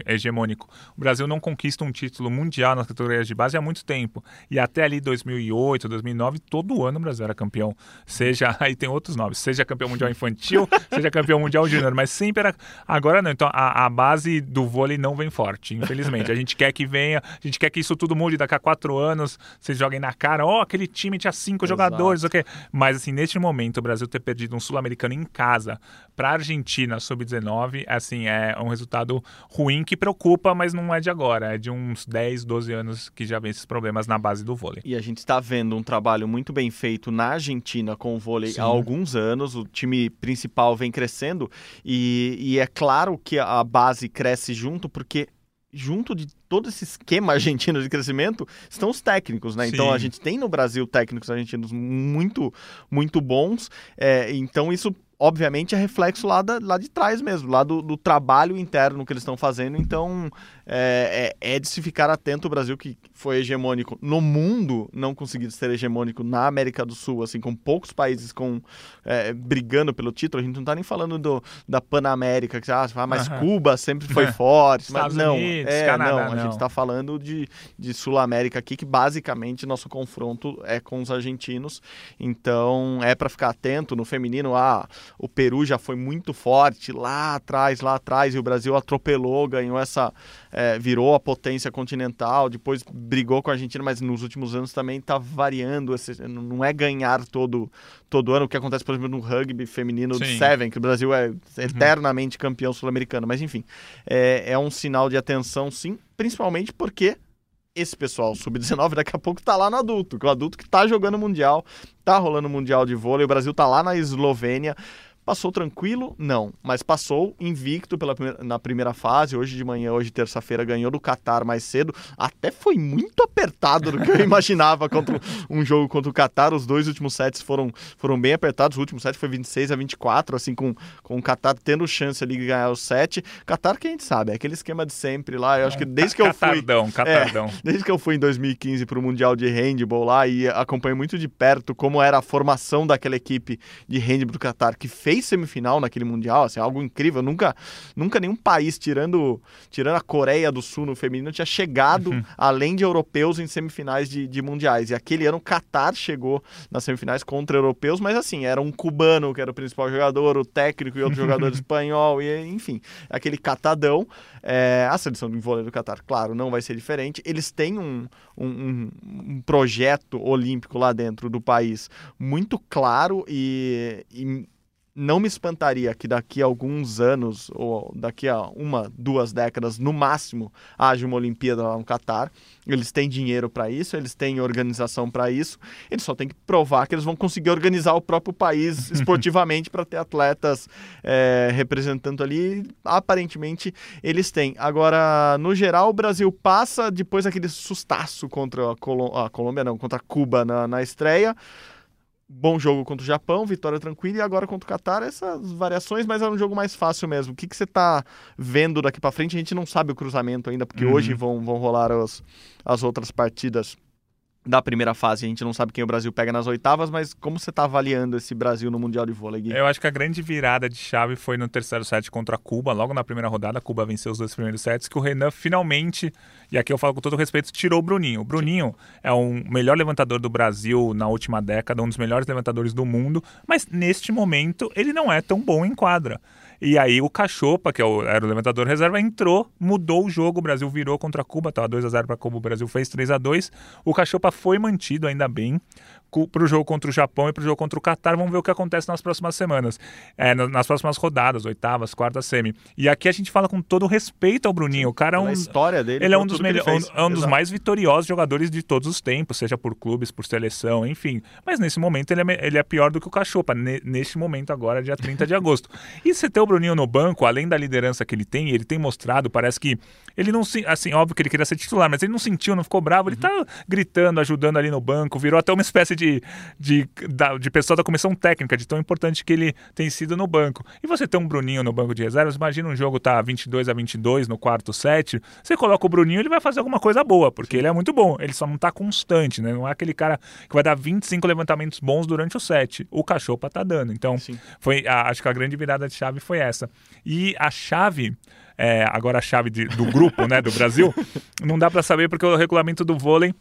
hegemônico. O Brasil não conquista um título mundial nas categorias de base há muito tempo. E até ali 2008, 2009, todo ano o Brasil era campeão. Seja, aí tem outros nomes, seja campeão mundial infantil, seja campeão mundial júnior, mas sempre era. Agora não. Então a, a base do vôlei não vem forte, infelizmente. A gente quer que venha, a gente quer que isso tudo mude daqui a quatro anos, vocês joguem na cara, ó, oh, aquele time tinha cinco Exato. jogadores, ok. Mas assim, neste momento, o Brasil ter perdido um sul-americano em casa para a Argentina sub-19, assim, é um resultado ruim que preocupa, mas não é de agora, é de uns 10, 12 anos que já vem esses problemas na base do vôlei. E a gente está vendo um trabalho muito bem feito na Argentina com o vôlei Sim. há alguns anos, o time principal vem crescendo e, e é claro que a base cresce junto porque junto de todo esse esquema argentino de crescimento estão os técnicos, né? Sim. Então a gente tem no Brasil técnicos argentinos muito, muito bons. É, então isso obviamente é reflexo lá, da, lá de trás mesmo, lá do, do trabalho interno que eles estão fazendo. Então, é, é, é, de se ficar atento o Brasil que foi hegemônico no mundo, não conseguiu ser hegemônico na América do Sul, assim, com poucos países com é, brigando pelo título. A gente não está nem falando do, da Panamérica, que ah, mas uhum. Cuba sempre foi forte. Estados mas não, Unidos, é, Canadá, não, não. a gente está falando de, de Sul América aqui, que basicamente nosso confronto é com os argentinos. Então é para ficar atento no feminino. Ah, o Peru já foi muito forte lá atrás, lá atrás, e o Brasil atropelou, ganhou essa. É, virou a potência continental, depois brigou com a Argentina, mas nos últimos anos também está variando. Esse, não é ganhar todo, todo ano, o que acontece, por exemplo, no rugby feminino do Seven, que o Brasil é uhum. eternamente uhum. campeão sul-americano. Mas enfim, é, é um sinal de atenção, sim, principalmente porque esse pessoal sub-19 daqui a pouco tá lá no adulto, que o adulto que tá jogando mundial, tá rolando mundial de vôlei, o Brasil tá lá na Eslovênia. Passou tranquilo? Não, mas passou invicto pela primeira, na primeira fase. Hoje de manhã, hoje terça-feira, ganhou do Qatar mais cedo. Até foi muito apertado do que eu imaginava contra um jogo contra o Qatar. Os dois últimos sets foram, foram bem apertados. O último set foi 26 a 24, assim, com, com o Qatar tendo chance ali de ganhar o set. Qatar, que a gente sabe, é aquele esquema de sempre lá. Eu acho que desde que eu fui. Catardão, catardão. É, desde que eu fui em 2015 para o Mundial de Handball lá e acompanhei muito de perto como era a formação daquela equipe de handball do Qatar, que fez semifinal naquele Mundial, assim, algo incrível. Nunca, nunca nenhum país, tirando, tirando a Coreia do Sul no feminino, tinha chegado, uhum. além de europeus, em semifinais de, de mundiais. E aquele ano o Qatar chegou nas semifinais contra europeus, mas assim, era um cubano que era o principal jogador, o técnico e outro jogador espanhol, e enfim, aquele catadão. É, a seleção de vôlei do Qatar, claro, não vai ser diferente. Eles têm um, um, um projeto olímpico lá dentro do país muito claro e, e não me espantaria que daqui a alguns anos, ou daqui a uma, duas décadas no máximo, haja uma Olimpíada lá no Catar. Eles têm dinheiro para isso, eles têm organização para isso, eles só têm que provar que eles vão conseguir organizar o próprio país esportivamente para ter atletas é, representando ali. Aparentemente, eles têm. Agora, no geral, o Brasil passa depois daquele sustaço contra a, Colô a Colômbia, não, contra Cuba na, na estreia bom jogo contra o Japão, vitória tranquila, e agora contra o Qatar, essas variações, mas é um jogo mais fácil mesmo. O que, que você está vendo daqui para frente? A gente não sabe o cruzamento ainda, porque uhum. hoje vão, vão rolar as, as outras partidas da primeira fase. A gente não sabe quem o Brasil pega nas oitavas, mas como você está avaliando esse Brasil no Mundial de Vôlei? Eu acho que a grande virada de chave foi no terceiro set contra Cuba, logo na primeira rodada. Cuba venceu os dois primeiros sets, que o Renan finalmente, e aqui eu falo com todo respeito, tirou o Bruninho. O Bruninho Sim. é o melhor levantador do Brasil na última década, um dos melhores levantadores do mundo, mas neste momento ele não é tão bom em quadra. E aí o Cachopa, que é era o levantador reserva, entrou, mudou o jogo, o Brasil virou contra Cuba, estava 2 a 0 para Cuba, o Brasil fez 3 a 2 O Cachopa foi mantido, ainda bem, para o jogo contra o Japão e para o jogo contra o Qatar. Vamos ver o que acontece nas próximas semanas, é, nas próximas rodadas, oitavas, quartas, semi. E aqui a gente fala com todo respeito ao Bruninho. O cara é um. história dele. Ele é um dos, melhores, um, é um dos mais vitoriosos jogadores de todos os tempos, seja por clubes, por seleção, enfim. Mas nesse momento ele é, ele é pior do que o Cachopa, neste momento agora, dia 30 de agosto. E você ter o Bruninho no banco, além da liderança que ele tem, ele tem mostrado, parece que ele não se. Assim, óbvio que ele queria ser titular, mas ele não sentiu, não ficou bravo. Ele tá gritando, ajudando ali no banco, virou até uma espécie de, de, de pessoa da comissão técnica, de tão importante que ele tem sido no banco. E você tem um Bruninho no banco de reservas, imagina um jogo tá 22 a 22 no quarto set, você coloca o Bruninho, ele vai fazer alguma coisa boa, porque Sim. ele é muito bom. Ele só não tá constante, né? Não é aquele cara que vai dar 25 levantamentos bons durante o set. O Cachopa tá dando. Então, Sim. foi a, acho que a grande virada de chave foi essa. E a chave é, agora a chave de, do grupo, né, do Brasil, não dá para saber porque o regulamento do vôlei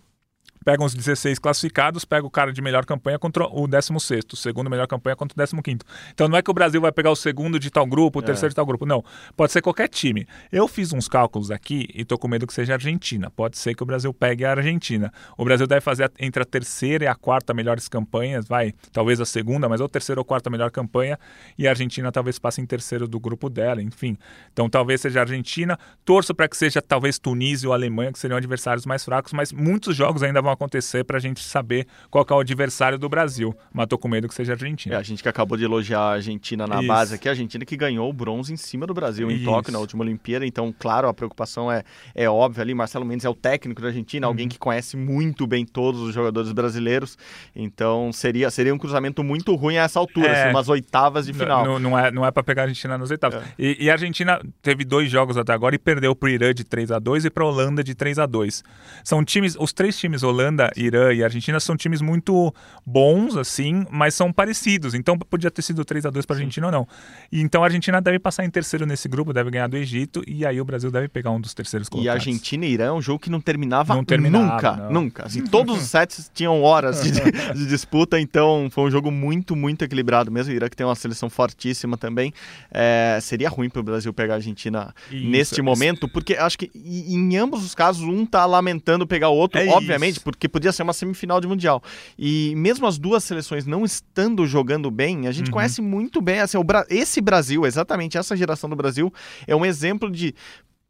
pega os 16 classificados, pega o cara de melhor campanha contra o 16, o segundo melhor campanha contra o 15. Então não é que o Brasil vai pegar o segundo de tal grupo, o é. terceiro de tal grupo. Não. Pode ser qualquer time. Eu fiz uns cálculos aqui e tô com medo que seja a Argentina. Pode ser que o Brasil pegue a Argentina. O Brasil deve fazer entre a terceira e a quarta melhores campanhas, vai, talvez a segunda, mas ou terceira ou quarta melhor campanha, e a Argentina talvez passe em terceiro do grupo dela, enfim. Então talvez seja a Argentina. Torço para que seja talvez Tunísia ou Alemanha, que seriam adversários mais fracos, mas muitos jogos ainda vão vão acontecer para a gente saber qual é o adversário do Brasil. Mas tô com medo que seja a Argentina. É, a gente que acabou de elogiar a Argentina na Isso. base aqui, a Argentina que ganhou o bronze em cima do Brasil em Isso. Tóquio na última Olimpíada. Então, claro, a preocupação é, é óbvia ali. Marcelo Mendes é o técnico da Argentina, alguém Uhum. que conhece muito bem todos os jogadores brasileiros. Então, seria, seria um cruzamento muito ruim a essa altura, É. assim, umas oitavas de final. Não, não é, não é para pegar a Argentina nos oitavos. E, e a Argentina teve dois jogos até agora e perdeu para o Irã de 3 a 2 e para a Holanda de 3 a 2 São times, os três times, Holanda, Irã e Argentina, são times muito bons, assim, mas são parecidos. Então podia ter sido 3 a 2 para a Argentina ou não. E, então a Argentina deve passar em terceiro nesse grupo, deve ganhar do Egito, e aí o Brasil deve pegar um dos terceiros E colocados. Argentina e Irã é um jogo que não terminava, Não terminava, nunca, não. nunca. Assim, todos os sets tinham horas de, de disputa, então foi um jogo muito, muito equilibrado mesmo. O Irã que tem uma seleção fortíssima também. É, seria ruim para o Brasil pegar a Argentina Isso, neste isso. momento, porque acho que em ambos os casos um tá lamentando pegar o outro, É obviamente, isso. Porque podia ser uma semifinal de mundial. E mesmo as duas seleções não estando jogando bem, a gente Uhum. conhece muito bem assim, Bra- esse Brasil, exatamente essa geração do Brasil é um exemplo de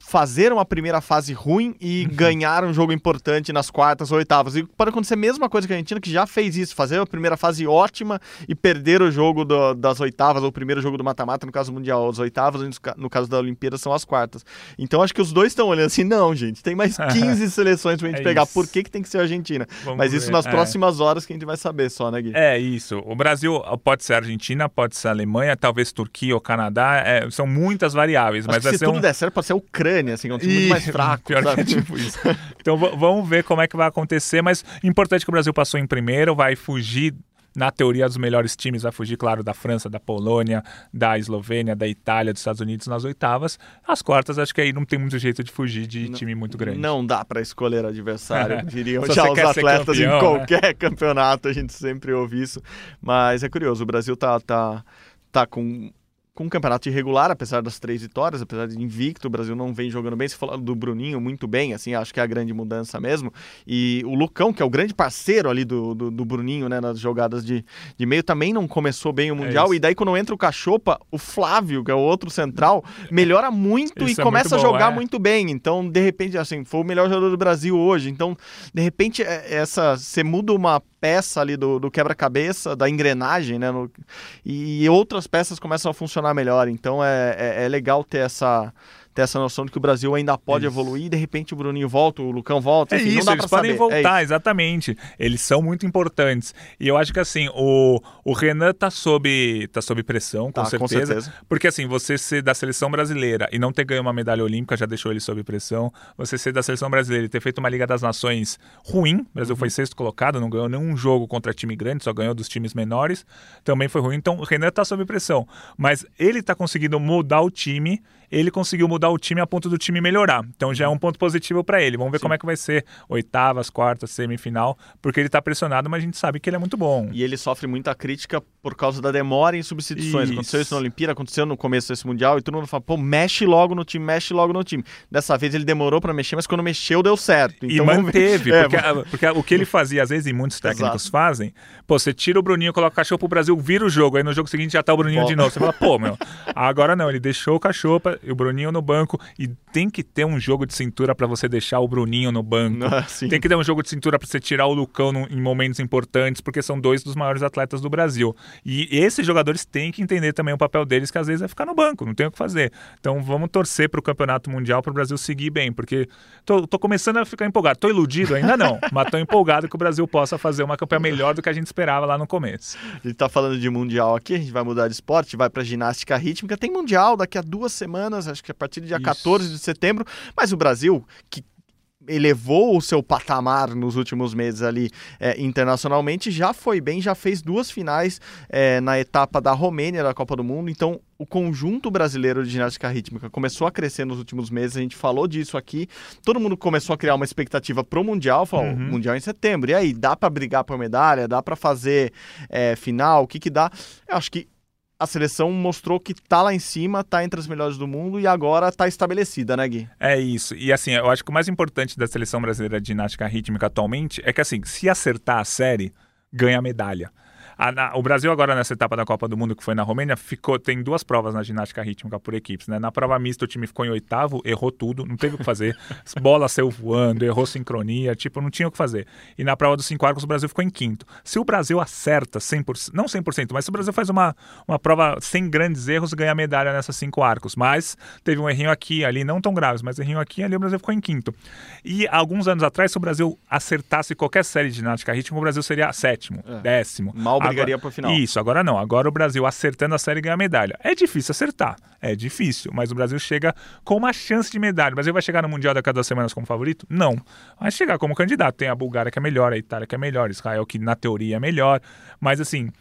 fazer uma primeira fase ruim e Uhum. ganhar um jogo importante nas quartas ou oitavas. E pode acontecer a mesma coisa que a Argentina, que já fez isso, fazer uma primeira fase ótima e perder o jogo do- das oitavas, ou o primeiro jogo do mata-mata, no caso mundial, as oitavas, no ca- no caso da Olimpíada, são as quartas. Então acho que os dois estão olhando assim, não, gente, tem mais 15 seleções pra gente É pegar, isso. por que, que tem que ser a Argentina? Vamos Mas isso ver, nas é. próximas horas que a gente vai saber só, né, Gui? É isso. O Brasil pode ser a Argentina, pode ser a Alemanha, talvez Turquia ou Canadá. é, são muitas variáveis, Acho mas se tudo um... der certo, pode ser a Ucrânia, assim, que é um time muito mais fraco, Pior sabe? que é tipo isso. Então vamos ver como é que vai acontecer, mas importante que o Brasil passou em primeiro, vai fugir na teoria dos melhores times, vai fugir, claro, da França, da Polônia, da Eslovênia, da Itália, dos Estados Unidos nas oitavas. As quartas, acho que aí não tem muito jeito de fugir de time muito grande. Não dá pra escolher adversário, diriam já os atletas em campeão, né? qualquer campeonato, a gente sempre ouve isso. Mas é curioso, o Brasil tá, tá, tá com, com um campeonato irregular, apesar das três vitórias, apesar de invicto, o Brasil não vem jogando bem. Você falou do Bruninho muito bem, assim, acho que é a grande mudança mesmo. E o Lucão, que é o grande parceiro ali do, do, do Bruninho, né, nas jogadas de, de meio, também não começou bem o Mundial. isso. e daí, quando entra o Cachopa, o Flávio, que é o outro central, melhora muito Isso e é começa muito a bom, jogar é. muito bem. Então, de repente, assim, foi o melhor jogador do Brasil hoje. Então, de repente, é- essa você muda uma peça ali do, do quebra-cabeça, da engrenagem, né? no- e outras peças começam a funcionar melhor. Então, é, é, é legal ter essa, ter essa noção de que o Brasil ainda pode Isso. evoluir. E, de repente, o Bruninho volta, o Lucão volta. É Enfim, não isso, dá eles podem saber. É voltar, exatamente. Eles são muito importantes. E eu acho que assim, o, o Renan tá sob, tá sob pressão, com, Tá, com certeza, certeza. Porque assim, você ser da seleção brasileira e não ter ganho uma medalha olímpica já deixou ele sob pressão. Você ser da seleção brasileira e ter feito uma Liga das Nações ruim, o Brasil Uhum. foi sexto colocado, não ganhou nenhum jogo contra time grande, só ganhou dos times menores, também foi ruim. Então o Renan tá sob pressão. Mas ele tá conseguindo mudar o time, ele conseguiu mudar o time a ponto do time melhorar. Então já é um ponto positivo para ele. Vamos ver como é que vai ser oitavas, quartas, semifinal, porque ele tá pressionado, mas a gente sabe que ele é muito bom. E ele sofre muita crítica por causa da demora em substituições. Isso. Aconteceu isso na Olimpíada, aconteceu no começo desse Mundial, e todo mundo fala, pô, mexe logo no time, mexe logo no time. Dessa vez ele demorou pra mexer, mas quando mexeu deu certo. E Então, ver. manteve, É, porque, a- porque o que ele fazia, às vezes, e muitos técnicos Exato. fazem, pô, você tira o Bruninho, coloca o cachorro pro Brasil, vira o jogo, aí no jogo seguinte já tá o Bruninho Volta. de novo. Você fala, pô, meu, agora não, ele deixou o cachorro e o Bruninho no banco, e tem que ter um jogo de cintura pra você deixar o Bruninho no banco. Ah. Tem que ter um jogo de cintura pra você tirar o Lucão no- em momentos importantes, porque são dois dos maiores atletas do Brasil. E esses jogadores têm que entender também o papel deles, que às vezes é ficar no banco, não tem o que fazer. Então vamos torcer pro Campeonato Mundial pro Brasil seguir bem, porque tô, tô começando a ficar empolgado. Tô iludido ainda não, mas tô empolgado que o Brasil possa fazer uma campanha melhor do que a gente esperava lá no começo. A gente tá falando de Mundial aqui, a gente vai mudar de esporte, vai pra ginástica rítmica. Tem Mundial daqui a duas semanas, acho que a partir do dia Isso. 14 de setembro. Mas o Brasil, que elevou o seu patamar nos últimos meses ali é, internacionalmente, já foi bem, já fez duas finais é, na etapa da Romênia da Copa do Mundo. Então, o conjunto brasileiro de ginástica rítmica começou a crescer nos últimos meses. A gente falou disso aqui. Todo mundo começou a criar uma expectativa pro Mundial. Falou, Uhum. Mundial em setembro. E aí, dá para brigar por medalha? Dá para fazer é, final? O que que dá? Eu acho que a seleção mostrou que tá lá em cima, tá entre as melhores do mundo e agora tá estabelecida, né, Gui? É isso. E assim, eu acho que o mais importante da seleção brasileira de ginástica rítmica atualmente é que assim, se acertar a série, ganha a medalha. A, na, o Brasil agora nessa etapa da Copa do Mundo que foi na Romênia ficou tem duas provas na ginástica rítmica por equipes, né? Na prova mista o time ficou em oitavo, errou tudo, não teve o que fazer. Bola saiu voando, errou sincronia, tipo, não tinha o que fazer. E na prova dos cinco arcos o Brasil ficou em quinto. Se o Brasil acerta 100%, não 100%, mas se o Brasil faz uma, uma prova sem grandes erros, ganha medalha nessas cinco arcos. Mas teve um errinho aqui, ali, não tão graves, mas errinho aqui, ali o Brasil ficou em quinto. E alguns anos atrás, se o Brasil acertasse qualquer série de ginástica rítmica, o Brasil seria sétimo, é. décimo. Mal brigaria agora, pro final. Isso, agora não. Agora o Brasil acertando a série ganha medalha. É difícil acertar, é difícil, mas o Brasil chega com uma chance de medalha. O Brasil vai chegar no Mundial daqui a duas semanas como favorito? Não. Vai chegar como candidato. Tem a Bulgária que é melhor, a Itália que é melhor, Israel que na teoria é melhor. Mas assim,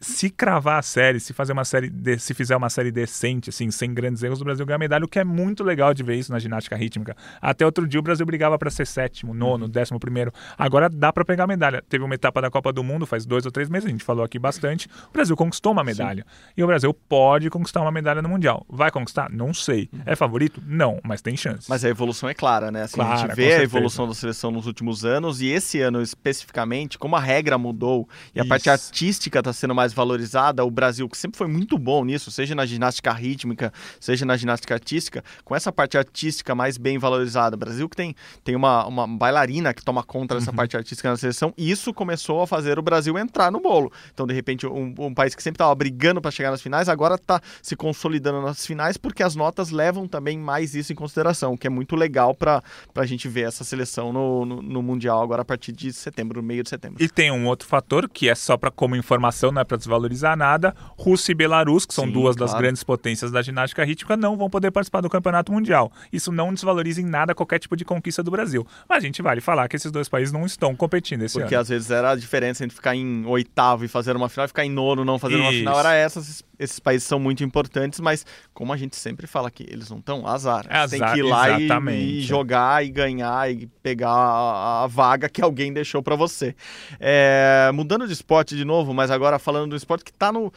se cravar a série, se fazer uma série, de, se fizer uma série decente, assim, sem grandes erros, o Brasil ganha medalha, o que é muito legal de ver isso na ginástica rítmica. Até outro dia o Brasil brigava para ser sétimo, nono, uhum. décimo primeiro. Agora dá para pegar medalha. Teve uma etapa da Copa do Mundo faz dois ou três meses, a gente falou aqui bastante. O Brasil conquistou uma medalha. Sim. E o Brasil pode conquistar uma medalha no Mundial. Vai conquistar? Não sei. Uhum. É favorito? Não, mas tem chance. Mas a evolução é clara, né? Assim, clara, a gente vê a evolução da seleção nos últimos anos e esse ano especificamente, como a regra mudou e a isso. parte artística está sendo mais valorizada, o Brasil, que sempre foi muito bom nisso, seja na ginástica rítmica, seja na ginástica artística, com essa parte artística mais bem valorizada. O Brasil que tem, tem uma, uma bailarina que toma conta dessa uhum. parte artística na seleção, e isso começou a fazer o Brasil entrar no bolo. Então, de repente, um, um país que sempre estava brigando para chegar nas finais, agora está se consolidando nas finais, porque as notas levam também mais isso em consideração, o que é muito legal para a gente ver essa seleção no, no, no, Mundial agora a partir de setembro, no meio de setembro. E tem um outro fator que é só para como informação, não é para desvalorizar nada Rússia e Belarus, que são Sim, duas claro. das grandes potências da ginástica rítmica, não vão poder participar do campeonato mundial. Isso não desvaloriza em nada qualquer tipo de conquista do Brasil. Mas a gente vale falar que esses dois países não estão competindo esse Porque ano. Porque às vezes era a diferença entre ficar em oitavo e fazer uma final e ficar em nono não fazer Isso. uma final. Era essas. Esses países são muito importantes, mas como a gente sempre fala aqui, eles não estão azar. É azar. Tem que ir lá e, e, jogar e ganhar e pegar a, a vaga que alguém deixou para você. É, mudando de esporte de novo, mas agora falando do esporte que está no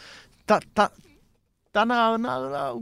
tá, tá, tá na, na, na,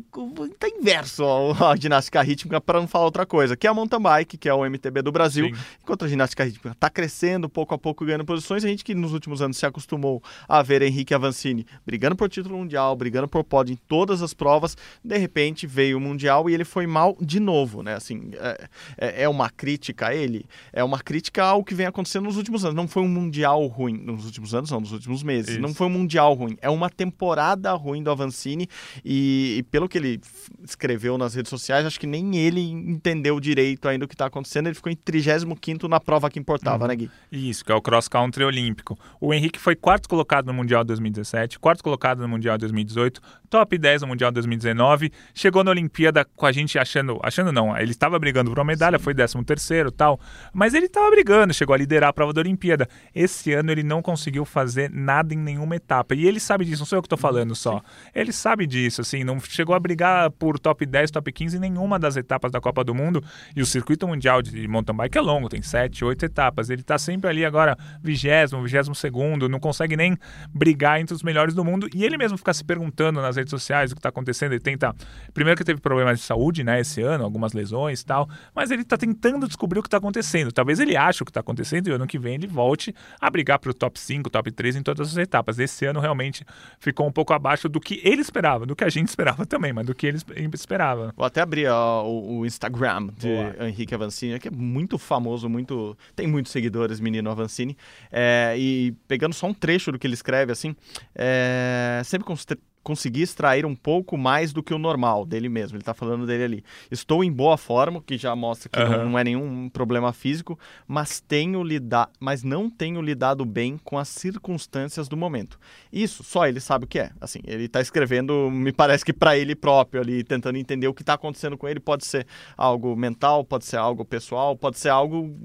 tá inverso a, a ginástica rítmica para não falar outra coisa, que é a mountain bike, que é o MTB do Brasil, Sim. enquanto a ginástica rítmica está crescendo pouco a pouco ganhando posições, a gente que nos últimos anos se acostumou a ver Henrique Avancini brigando por título mundial, brigando por pódio em todas as provas, de repente veio o mundial e ele foi mal de novo, né? Assim, é, é, é uma crítica a ele, é uma crítica ao que vem acontecendo nos últimos anos. Não foi um mundial ruim nos últimos anos, não, nos últimos meses. Isso. Não foi um mundial ruim, é uma temporada ruim do Avancini e, e, pelo que ele escreveu nas redes sociais, acho que nem ele entendeu direito ainda o que está acontecendo. Ele ficou em 35 na prova que importava, uhum. né, Gui? Isso, que é o cross country olímpico. O Henrique foi quarto colocado no Mundial 2017, quarto colocado no Mundial 2018, top 10 no Mundial 2019. Chegou na Olimpíada com a gente achando, achando não, ele estava brigando por uma medalha, Sim. foi 13 terceiro tal, mas ele estava brigando, chegou a liderar a prova da Olimpíada. Esse ano ele não conseguiu fazer nada em nenhuma etapa. E ele sabe disso, não sou eu que estou falando só. Sim. Ele sabe disso, assim, não chegou a brigar por top 10, top 15 em nenhuma das etapas da Copa do Mundo. E o circuito mundial de mountain bike é longo, tem 7, 8 etapas. Ele está sempre ali agora, vigésimo, vigésimo segundo, não consegue nem brigar entre os melhores do mundo. E ele mesmo fica se perguntando nas redes sociais o que está acontecendo. Ele tenta. Primeiro que teve problemas de saúde, né, esse ano, algumas lesões e tal. Mas ele está tentando descobrir o que está acontecendo. Talvez ele ache o que está acontecendo e ano que vem ele volte a brigar para o top 5, top 3 em todas as etapas. Esse ano realmente ficou um pouco abaixo do que ele esperava, do que a gente esperava também, mas do que ele esperava. Vou até abrir ó, o, o, Instagram de Boa. Henrique Avancini, que é muito famoso, muito tem muitos seguidores, menino Avancini. É, e pegando só um trecho do que ele escreve, assim, é, sempre com conseguir extrair um pouco mais do que o normal dele mesmo. Ele está falando dele ali. Estou em boa forma, que já mostra que uhum. não, não, é nenhum problema físico, mas tenho lidar, mas não tenho lidado bem com as circunstâncias do momento. Isso só ele sabe o que é. Assim, ele está escrevendo, me parece que para ele próprio ali, tentando entender o que está acontecendo com ele. Pode ser algo mental, pode ser algo pessoal, pode ser algo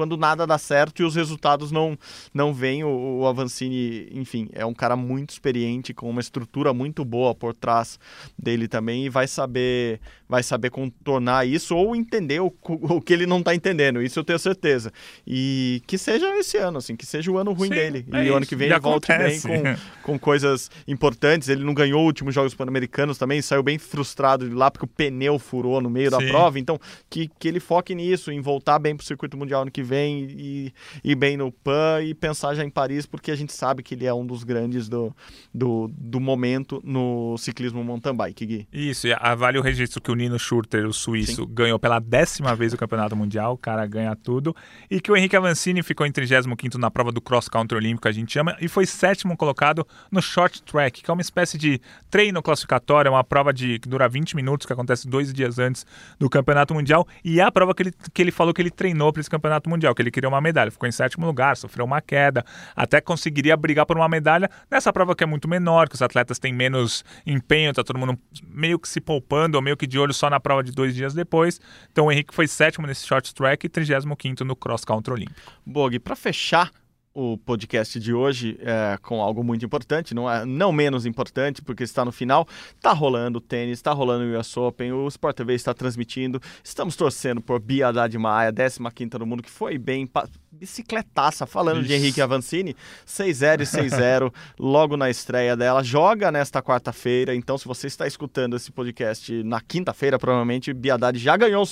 quando nada dá certo e os resultados não, não vêm. O, o Avancini, enfim, é um cara muito experiente, com uma estrutura muito boa por trás dele também e vai saber, vai saber contornar isso ou entender o, o que ele não está entendendo. Isso eu tenho certeza. E que seja esse ano, assim, que seja o ano ruim Sim, dele. É e o ano que vem ele volte bem com, com coisas importantes. Ele não ganhou os últimos Jogos Pan-Americanos também, saiu bem frustrado de lá porque o pneu furou no meio Sim. da prova. Então, que, que ele foque nisso, em voltar bem para o circuito mundial ano que vem vem e ir bem no PAN e pensar já em Paris, porque a gente sabe que ele é um dos grandes do, do, do momento no ciclismo mountain bike, Gui. Isso, e vale o registro que o Nino Schurter, o suíço, Sim. ganhou pela décima vez o campeonato mundial, o cara ganha tudo, e que o Henrique Avancini ficou em 35 na prova do cross country olímpico, a gente chama, e foi sétimo colocado no short track, que é uma espécie de treino classificatório, é uma prova de, que dura 20 minutos, que acontece dois dias antes do campeonato mundial, e é a prova que ele, que ele falou que ele treinou para esse campeonato mundial, que ele queria uma medalha, ficou em sétimo lugar, sofreu uma queda, até conseguiria brigar por uma medalha nessa prova que é muito menor, que os atletas têm menos empenho, tá todo mundo meio que se poupando, ou meio que de olho só na prova de dois dias depois. Então o Henrique foi sétimo nesse short track e 35 no cross country olímpico. Bog, para fechar o podcast de hoje é, com algo muito importante, não, é, não menos importante, porque está no final. Está rolando o tênis, está rolando o US Open, o Sport TV está transmitindo. Estamos torcendo por Bia Haddad Maia, 15 no mundo, que foi bem, bicicletaça, falando Isso. de Henrique Avancini, 6-0 e 6-0, logo na estreia dela. Joga nesta quarta-feira, então se você está escutando esse podcast na quinta-feira, provavelmente Bia Haddad já ganhou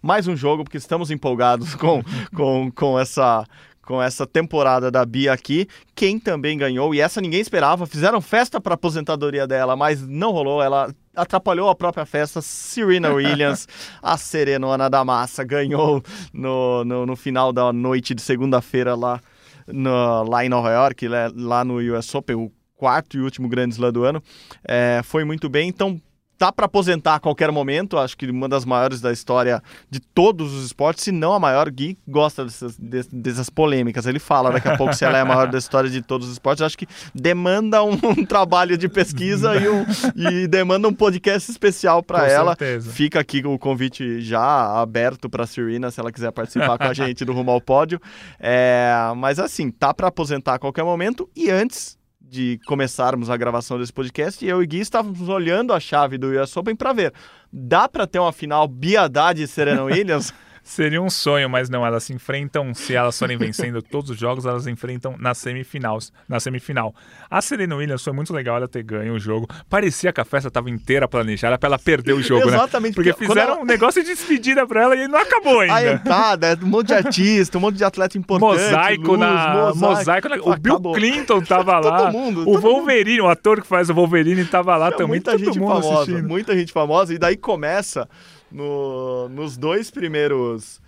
mais um jogo, porque estamos empolgados com, com, com essa com essa temporada da Bia aqui. Quem também ganhou, e essa ninguém esperava, fizeram festa para aposentadoria dela, mas não rolou. Ela atrapalhou a própria festa. Serena Williams, a serenona da massa, ganhou no, no, no final da noite de segunda-feira lá, no, lá em Nova York, lá no US Open, o quarto e último grande slam do ano. É, foi muito bem, então tá para aposentar a qualquer momento, acho que uma das maiores da história de todos os esportes, se não a maior. Gui gosta dessas, dessas polêmicas. Ele fala daqui a pouco se ela é a maior da história de todos os esportes. Acho que demanda um, um trabalho de pesquisa e, um, e, demanda um podcast especial para ela. Certeza. Fica aqui o convite já aberto para a Serena, se ela quiser participar com a gente do Rumo ao Pódio. É, mas assim, tá para aposentar a qualquer momento e antes de começarmos a gravação desse podcast, eu e Gui estávamos olhando a chave do US Open para ver, dá para ter uma final Biadade e Serena Williams? Seria um sonho, mas não. Elas se enfrentam, se elas forem vencendo todos os jogos, elas enfrentam nas semifinais, na semifinal. A Serena Williams foi muito legal ela ter ganho o jogo. Parecia que a festa estava inteira planejada para ela perder o jogo, né? Exatamente, né? Porque fizeram ela... um negócio de despedida para ela e não acabou ainda. A entrada, um monte de artista, um monte de atleta importante. Mosaico luz, na mosaico. mosaico na... O Bill Clinton tava lá. todo mundo. O Wolverine, mundo. o ator que faz o Wolverine tava lá também. Muita gente famosa, assistindo. muita gente famosa e daí começa no, nos dois primeiros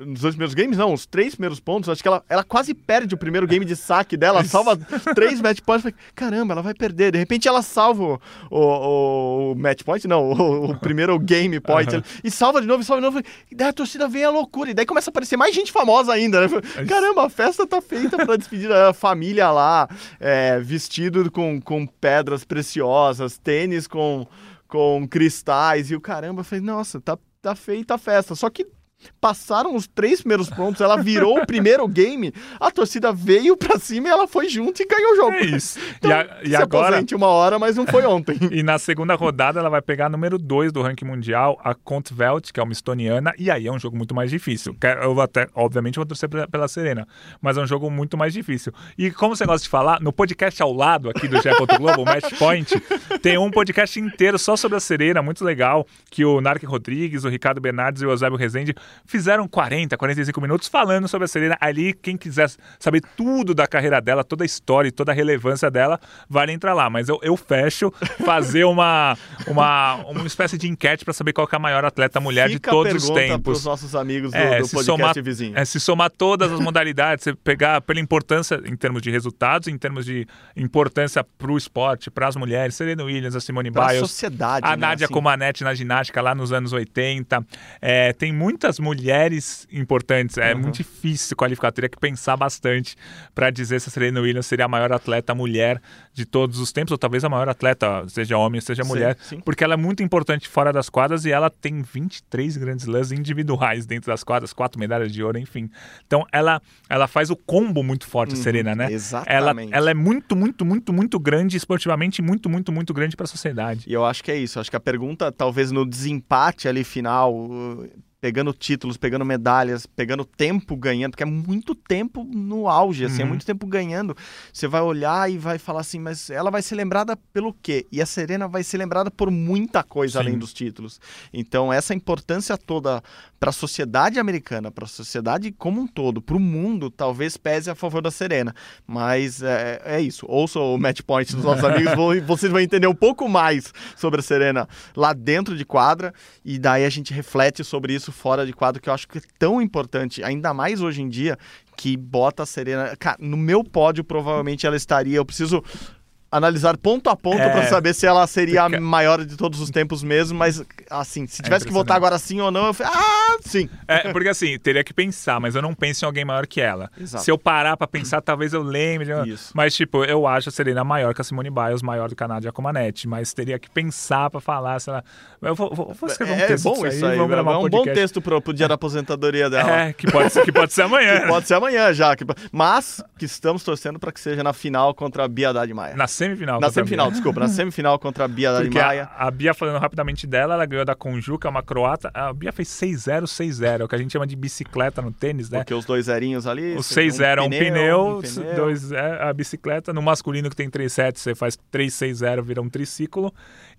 nos dois primeiros games, não, os três primeiros pontos, acho que ela, ela quase perde o primeiro game de saque dela, salva três match points. Caramba, ela vai perder. De repente ela salva o, o, o match point, não, o, o primeiro game point, uhum. e salva de novo, salva de novo. E daí a torcida vem a loucura, e daí começa a aparecer mais gente famosa ainda, né? Caramba, a festa tá feita pra despedir a família lá, é, vestido com, com pedras preciosas, tênis com, com cristais, e o caramba, falei, nossa, tá, tá feita a festa. Só que Passaram os três primeiros pontos, ela virou o primeiro game, a torcida veio pra cima e ela foi junto e ganhou o jogo. É isso. Então, e, a, e agora. uma hora, mas não foi ontem. e na segunda rodada ela vai pegar número 2 do ranking mundial, a Kontvelt, que é uma estoniana, e aí é um jogo muito mais difícil. Eu vou até, obviamente, vou torcer pela Serena, mas é um jogo muito mais difícil. E como você gosta de falar, no podcast ao lado aqui do GE. Globo, o Match Point, tem um podcast inteiro só sobre a Serena, muito legal, que o Narc Rodrigues, o Ricardo Bernardes e o Eusébio Rezende fizeram 40, 45 minutos falando sobre a Serena. Ali, quem quiser saber tudo da carreira dela, toda a história e toda a relevância dela, vale entrar lá. Mas eu, eu fecho fazer uma, uma, uma espécie de enquete para saber qual é a maior atleta mulher Fica de todos os tempos. os nossos amigos do, é, do podcast somar, vizinho. É, se somar todas as modalidades, você pegar pela importância em termos de resultados, em termos de importância para o esporte, para as mulheres, Serena Williams, a Simone pra Biles, sociedade, a né, Nádia assim. Comaneci na ginástica lá nos anos 80. É, tem muitas mulheres importantes. É uhum. muito difícil qualificar. Teria que pensar bastante para dizer se a Serena Williams seria a maior atleta mulher de todos os tempos, ou talvez a maior atleta, seja homem, seja sim, mulher, sim. porque ela é muito importante fora das quadras e ela tem 23 grandes lãs individuais dentro das quadras, quatro medalhas de ouro, enfim. Então ela, ela faz o combo muito forte, uhum, Serena, né? Exatamente. Ela, ela é muito, muito, muito, muito grande esportivamente, muito, muito, muito grande para a sociedade. E eu acho que é isso. Acho que a pergunta, talvez no desempate ali final, pegando títulos, pegando medalhas, pegando tempo ganhando, porque é muito tempo no auge, assim, é uhum. é muito tempo ganhando. Você vai olhar e vai falar assim, mas ela vai ser lembrada pelo quê? E a Serena vai ser lembrada por muita coisa Sim. além dos títulos. Então, essa importância toda para a sociedade americana, para a sociedade como um todo, para o mundo, talvez pese a favor da Serena. Mas é, é isso. Ouça o match point dos nossos amigos, vocês vão entender um pouco mais sobre a Serena lá dentro de quadra e daí a gente reflete sobre isso fora de quadra, que eu acho que é tão importante, ainda mais hoje em dia, que bota a Serena. Cara, no meu pódio, provavelmente ela estaria. Eu preciso analisar ponto a ponto é, para saber se ela seria a maior de todos os tempos mesmo, mas assim, se é tivesse é que votar agora sim ou não, eu falei, ah, sim. É, porque assim, teria que pensar, mas eu não penso em alguém maior que ela. Exato. Se eu parar para pensar, talvez eu lembre. Isso. Mas tipo, eu acho a Serena maior que a Simone Biles, maior do Canadá de Comanete, mas teria que pensar para falar se ela Eu vou, vou, vou escrever um é, texto É bom isso aí, aí é um, um bom texto pro, pro dia da aposentadoria dela. É, que pode ser, que pode ser amanhã. que pode ser amanhã já, que, mas que estamos torcendo para que seja na final contra a Bia Haddad Maia. Na semifinal. Na semifinal desculpa, na semifinal contra a Bia Porque Maia. A, a, Bia, falando rapidamente dela, ela ganhou da Conjuca, uma croata. A Bia fez 6-0, 6-0, o que a gente chama de bicicleta no tênis, né? Porque os dois zerinhos ali. O 6-0 é um pneu, um pneu. Dois, é, a bicicleta. No masculino que tem 3 sets, você faz 3-6-0, vira um triciclo.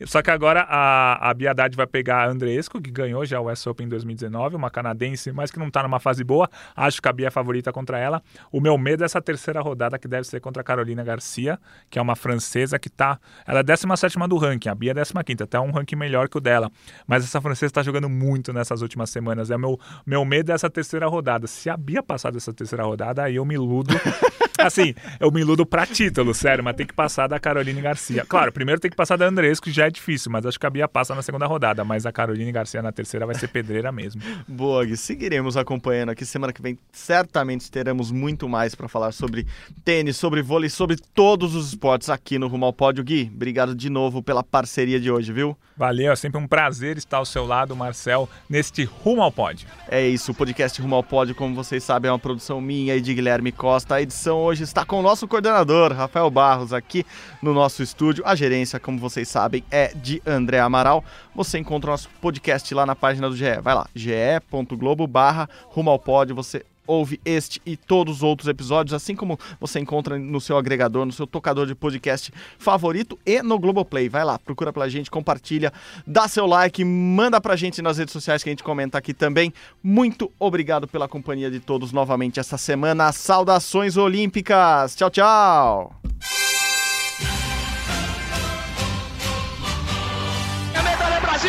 Só que agora a, a Bia Haddad vai pegar a Andreesco, que ganhou já o US Open em 2019, uma canadense, mas que não tá numa fase boa. Acho que a Bia é favorita contra ela. O meu medo é essa terceira rodada, que deve ser contra a Carolina Garcia, que é uma francesa que tá. Ela é 17 do ranking, a Bia é 15, até um ranking melhor que o dela. Mas essa francesa está jogando muito nessas últimas semanas. É meu, meu medo é essa terceira rodada. Se a Bia passar dessa terceira rodada, aí eu me iludo. assim, eu me iludo pra título, sério, mas tem que passar da Caroline Garcia. Claro, primeiro tem que passar da Andresco, que já é difícil, mas acho que a Bia passa na segunda rodada. Mas a Caroline Garcia na terceira vai ser pedreira mesmo. Boa, Gui. Seguiremos acompanhando aqui. Semana que vem certamente teremos muito mais para falar sobre tênis, sobre vôlei, sobre todos os esportes aqui no Rumo ao Pódio. Gui, obrigado de novo pela parceria de hoje, viu? Valeu, é sempre um prazer estar ao seu lado, Marcel, neste Rumo ao Pódio. É isso, o podcast Rumo ao Pódio, como vocês sabem, é uma produção minha e de Guilherme Costa. A edição hoje está com o nosso coordenador, Rafael Barros, aqui no nosso estúdio. A gerência, como vocês sabem, é de André Amaral. Você encontra o nosso podcast lá na página do GE. Vai lá, ge.globo barra Rumo ao. Você ouve este e todos os outros episódios, assim como você encontra no seu agregador, no seu tocador de podcast favorito e no Globoplay. Vai lá, procura pela gente, compartilha, dá seu like, manda pra gente nas redes sociais que a gente comenta aqui também. Muito obrigado pela companhia de todos novamente essa semana. Saudações olímpicas. Tchau, tchau.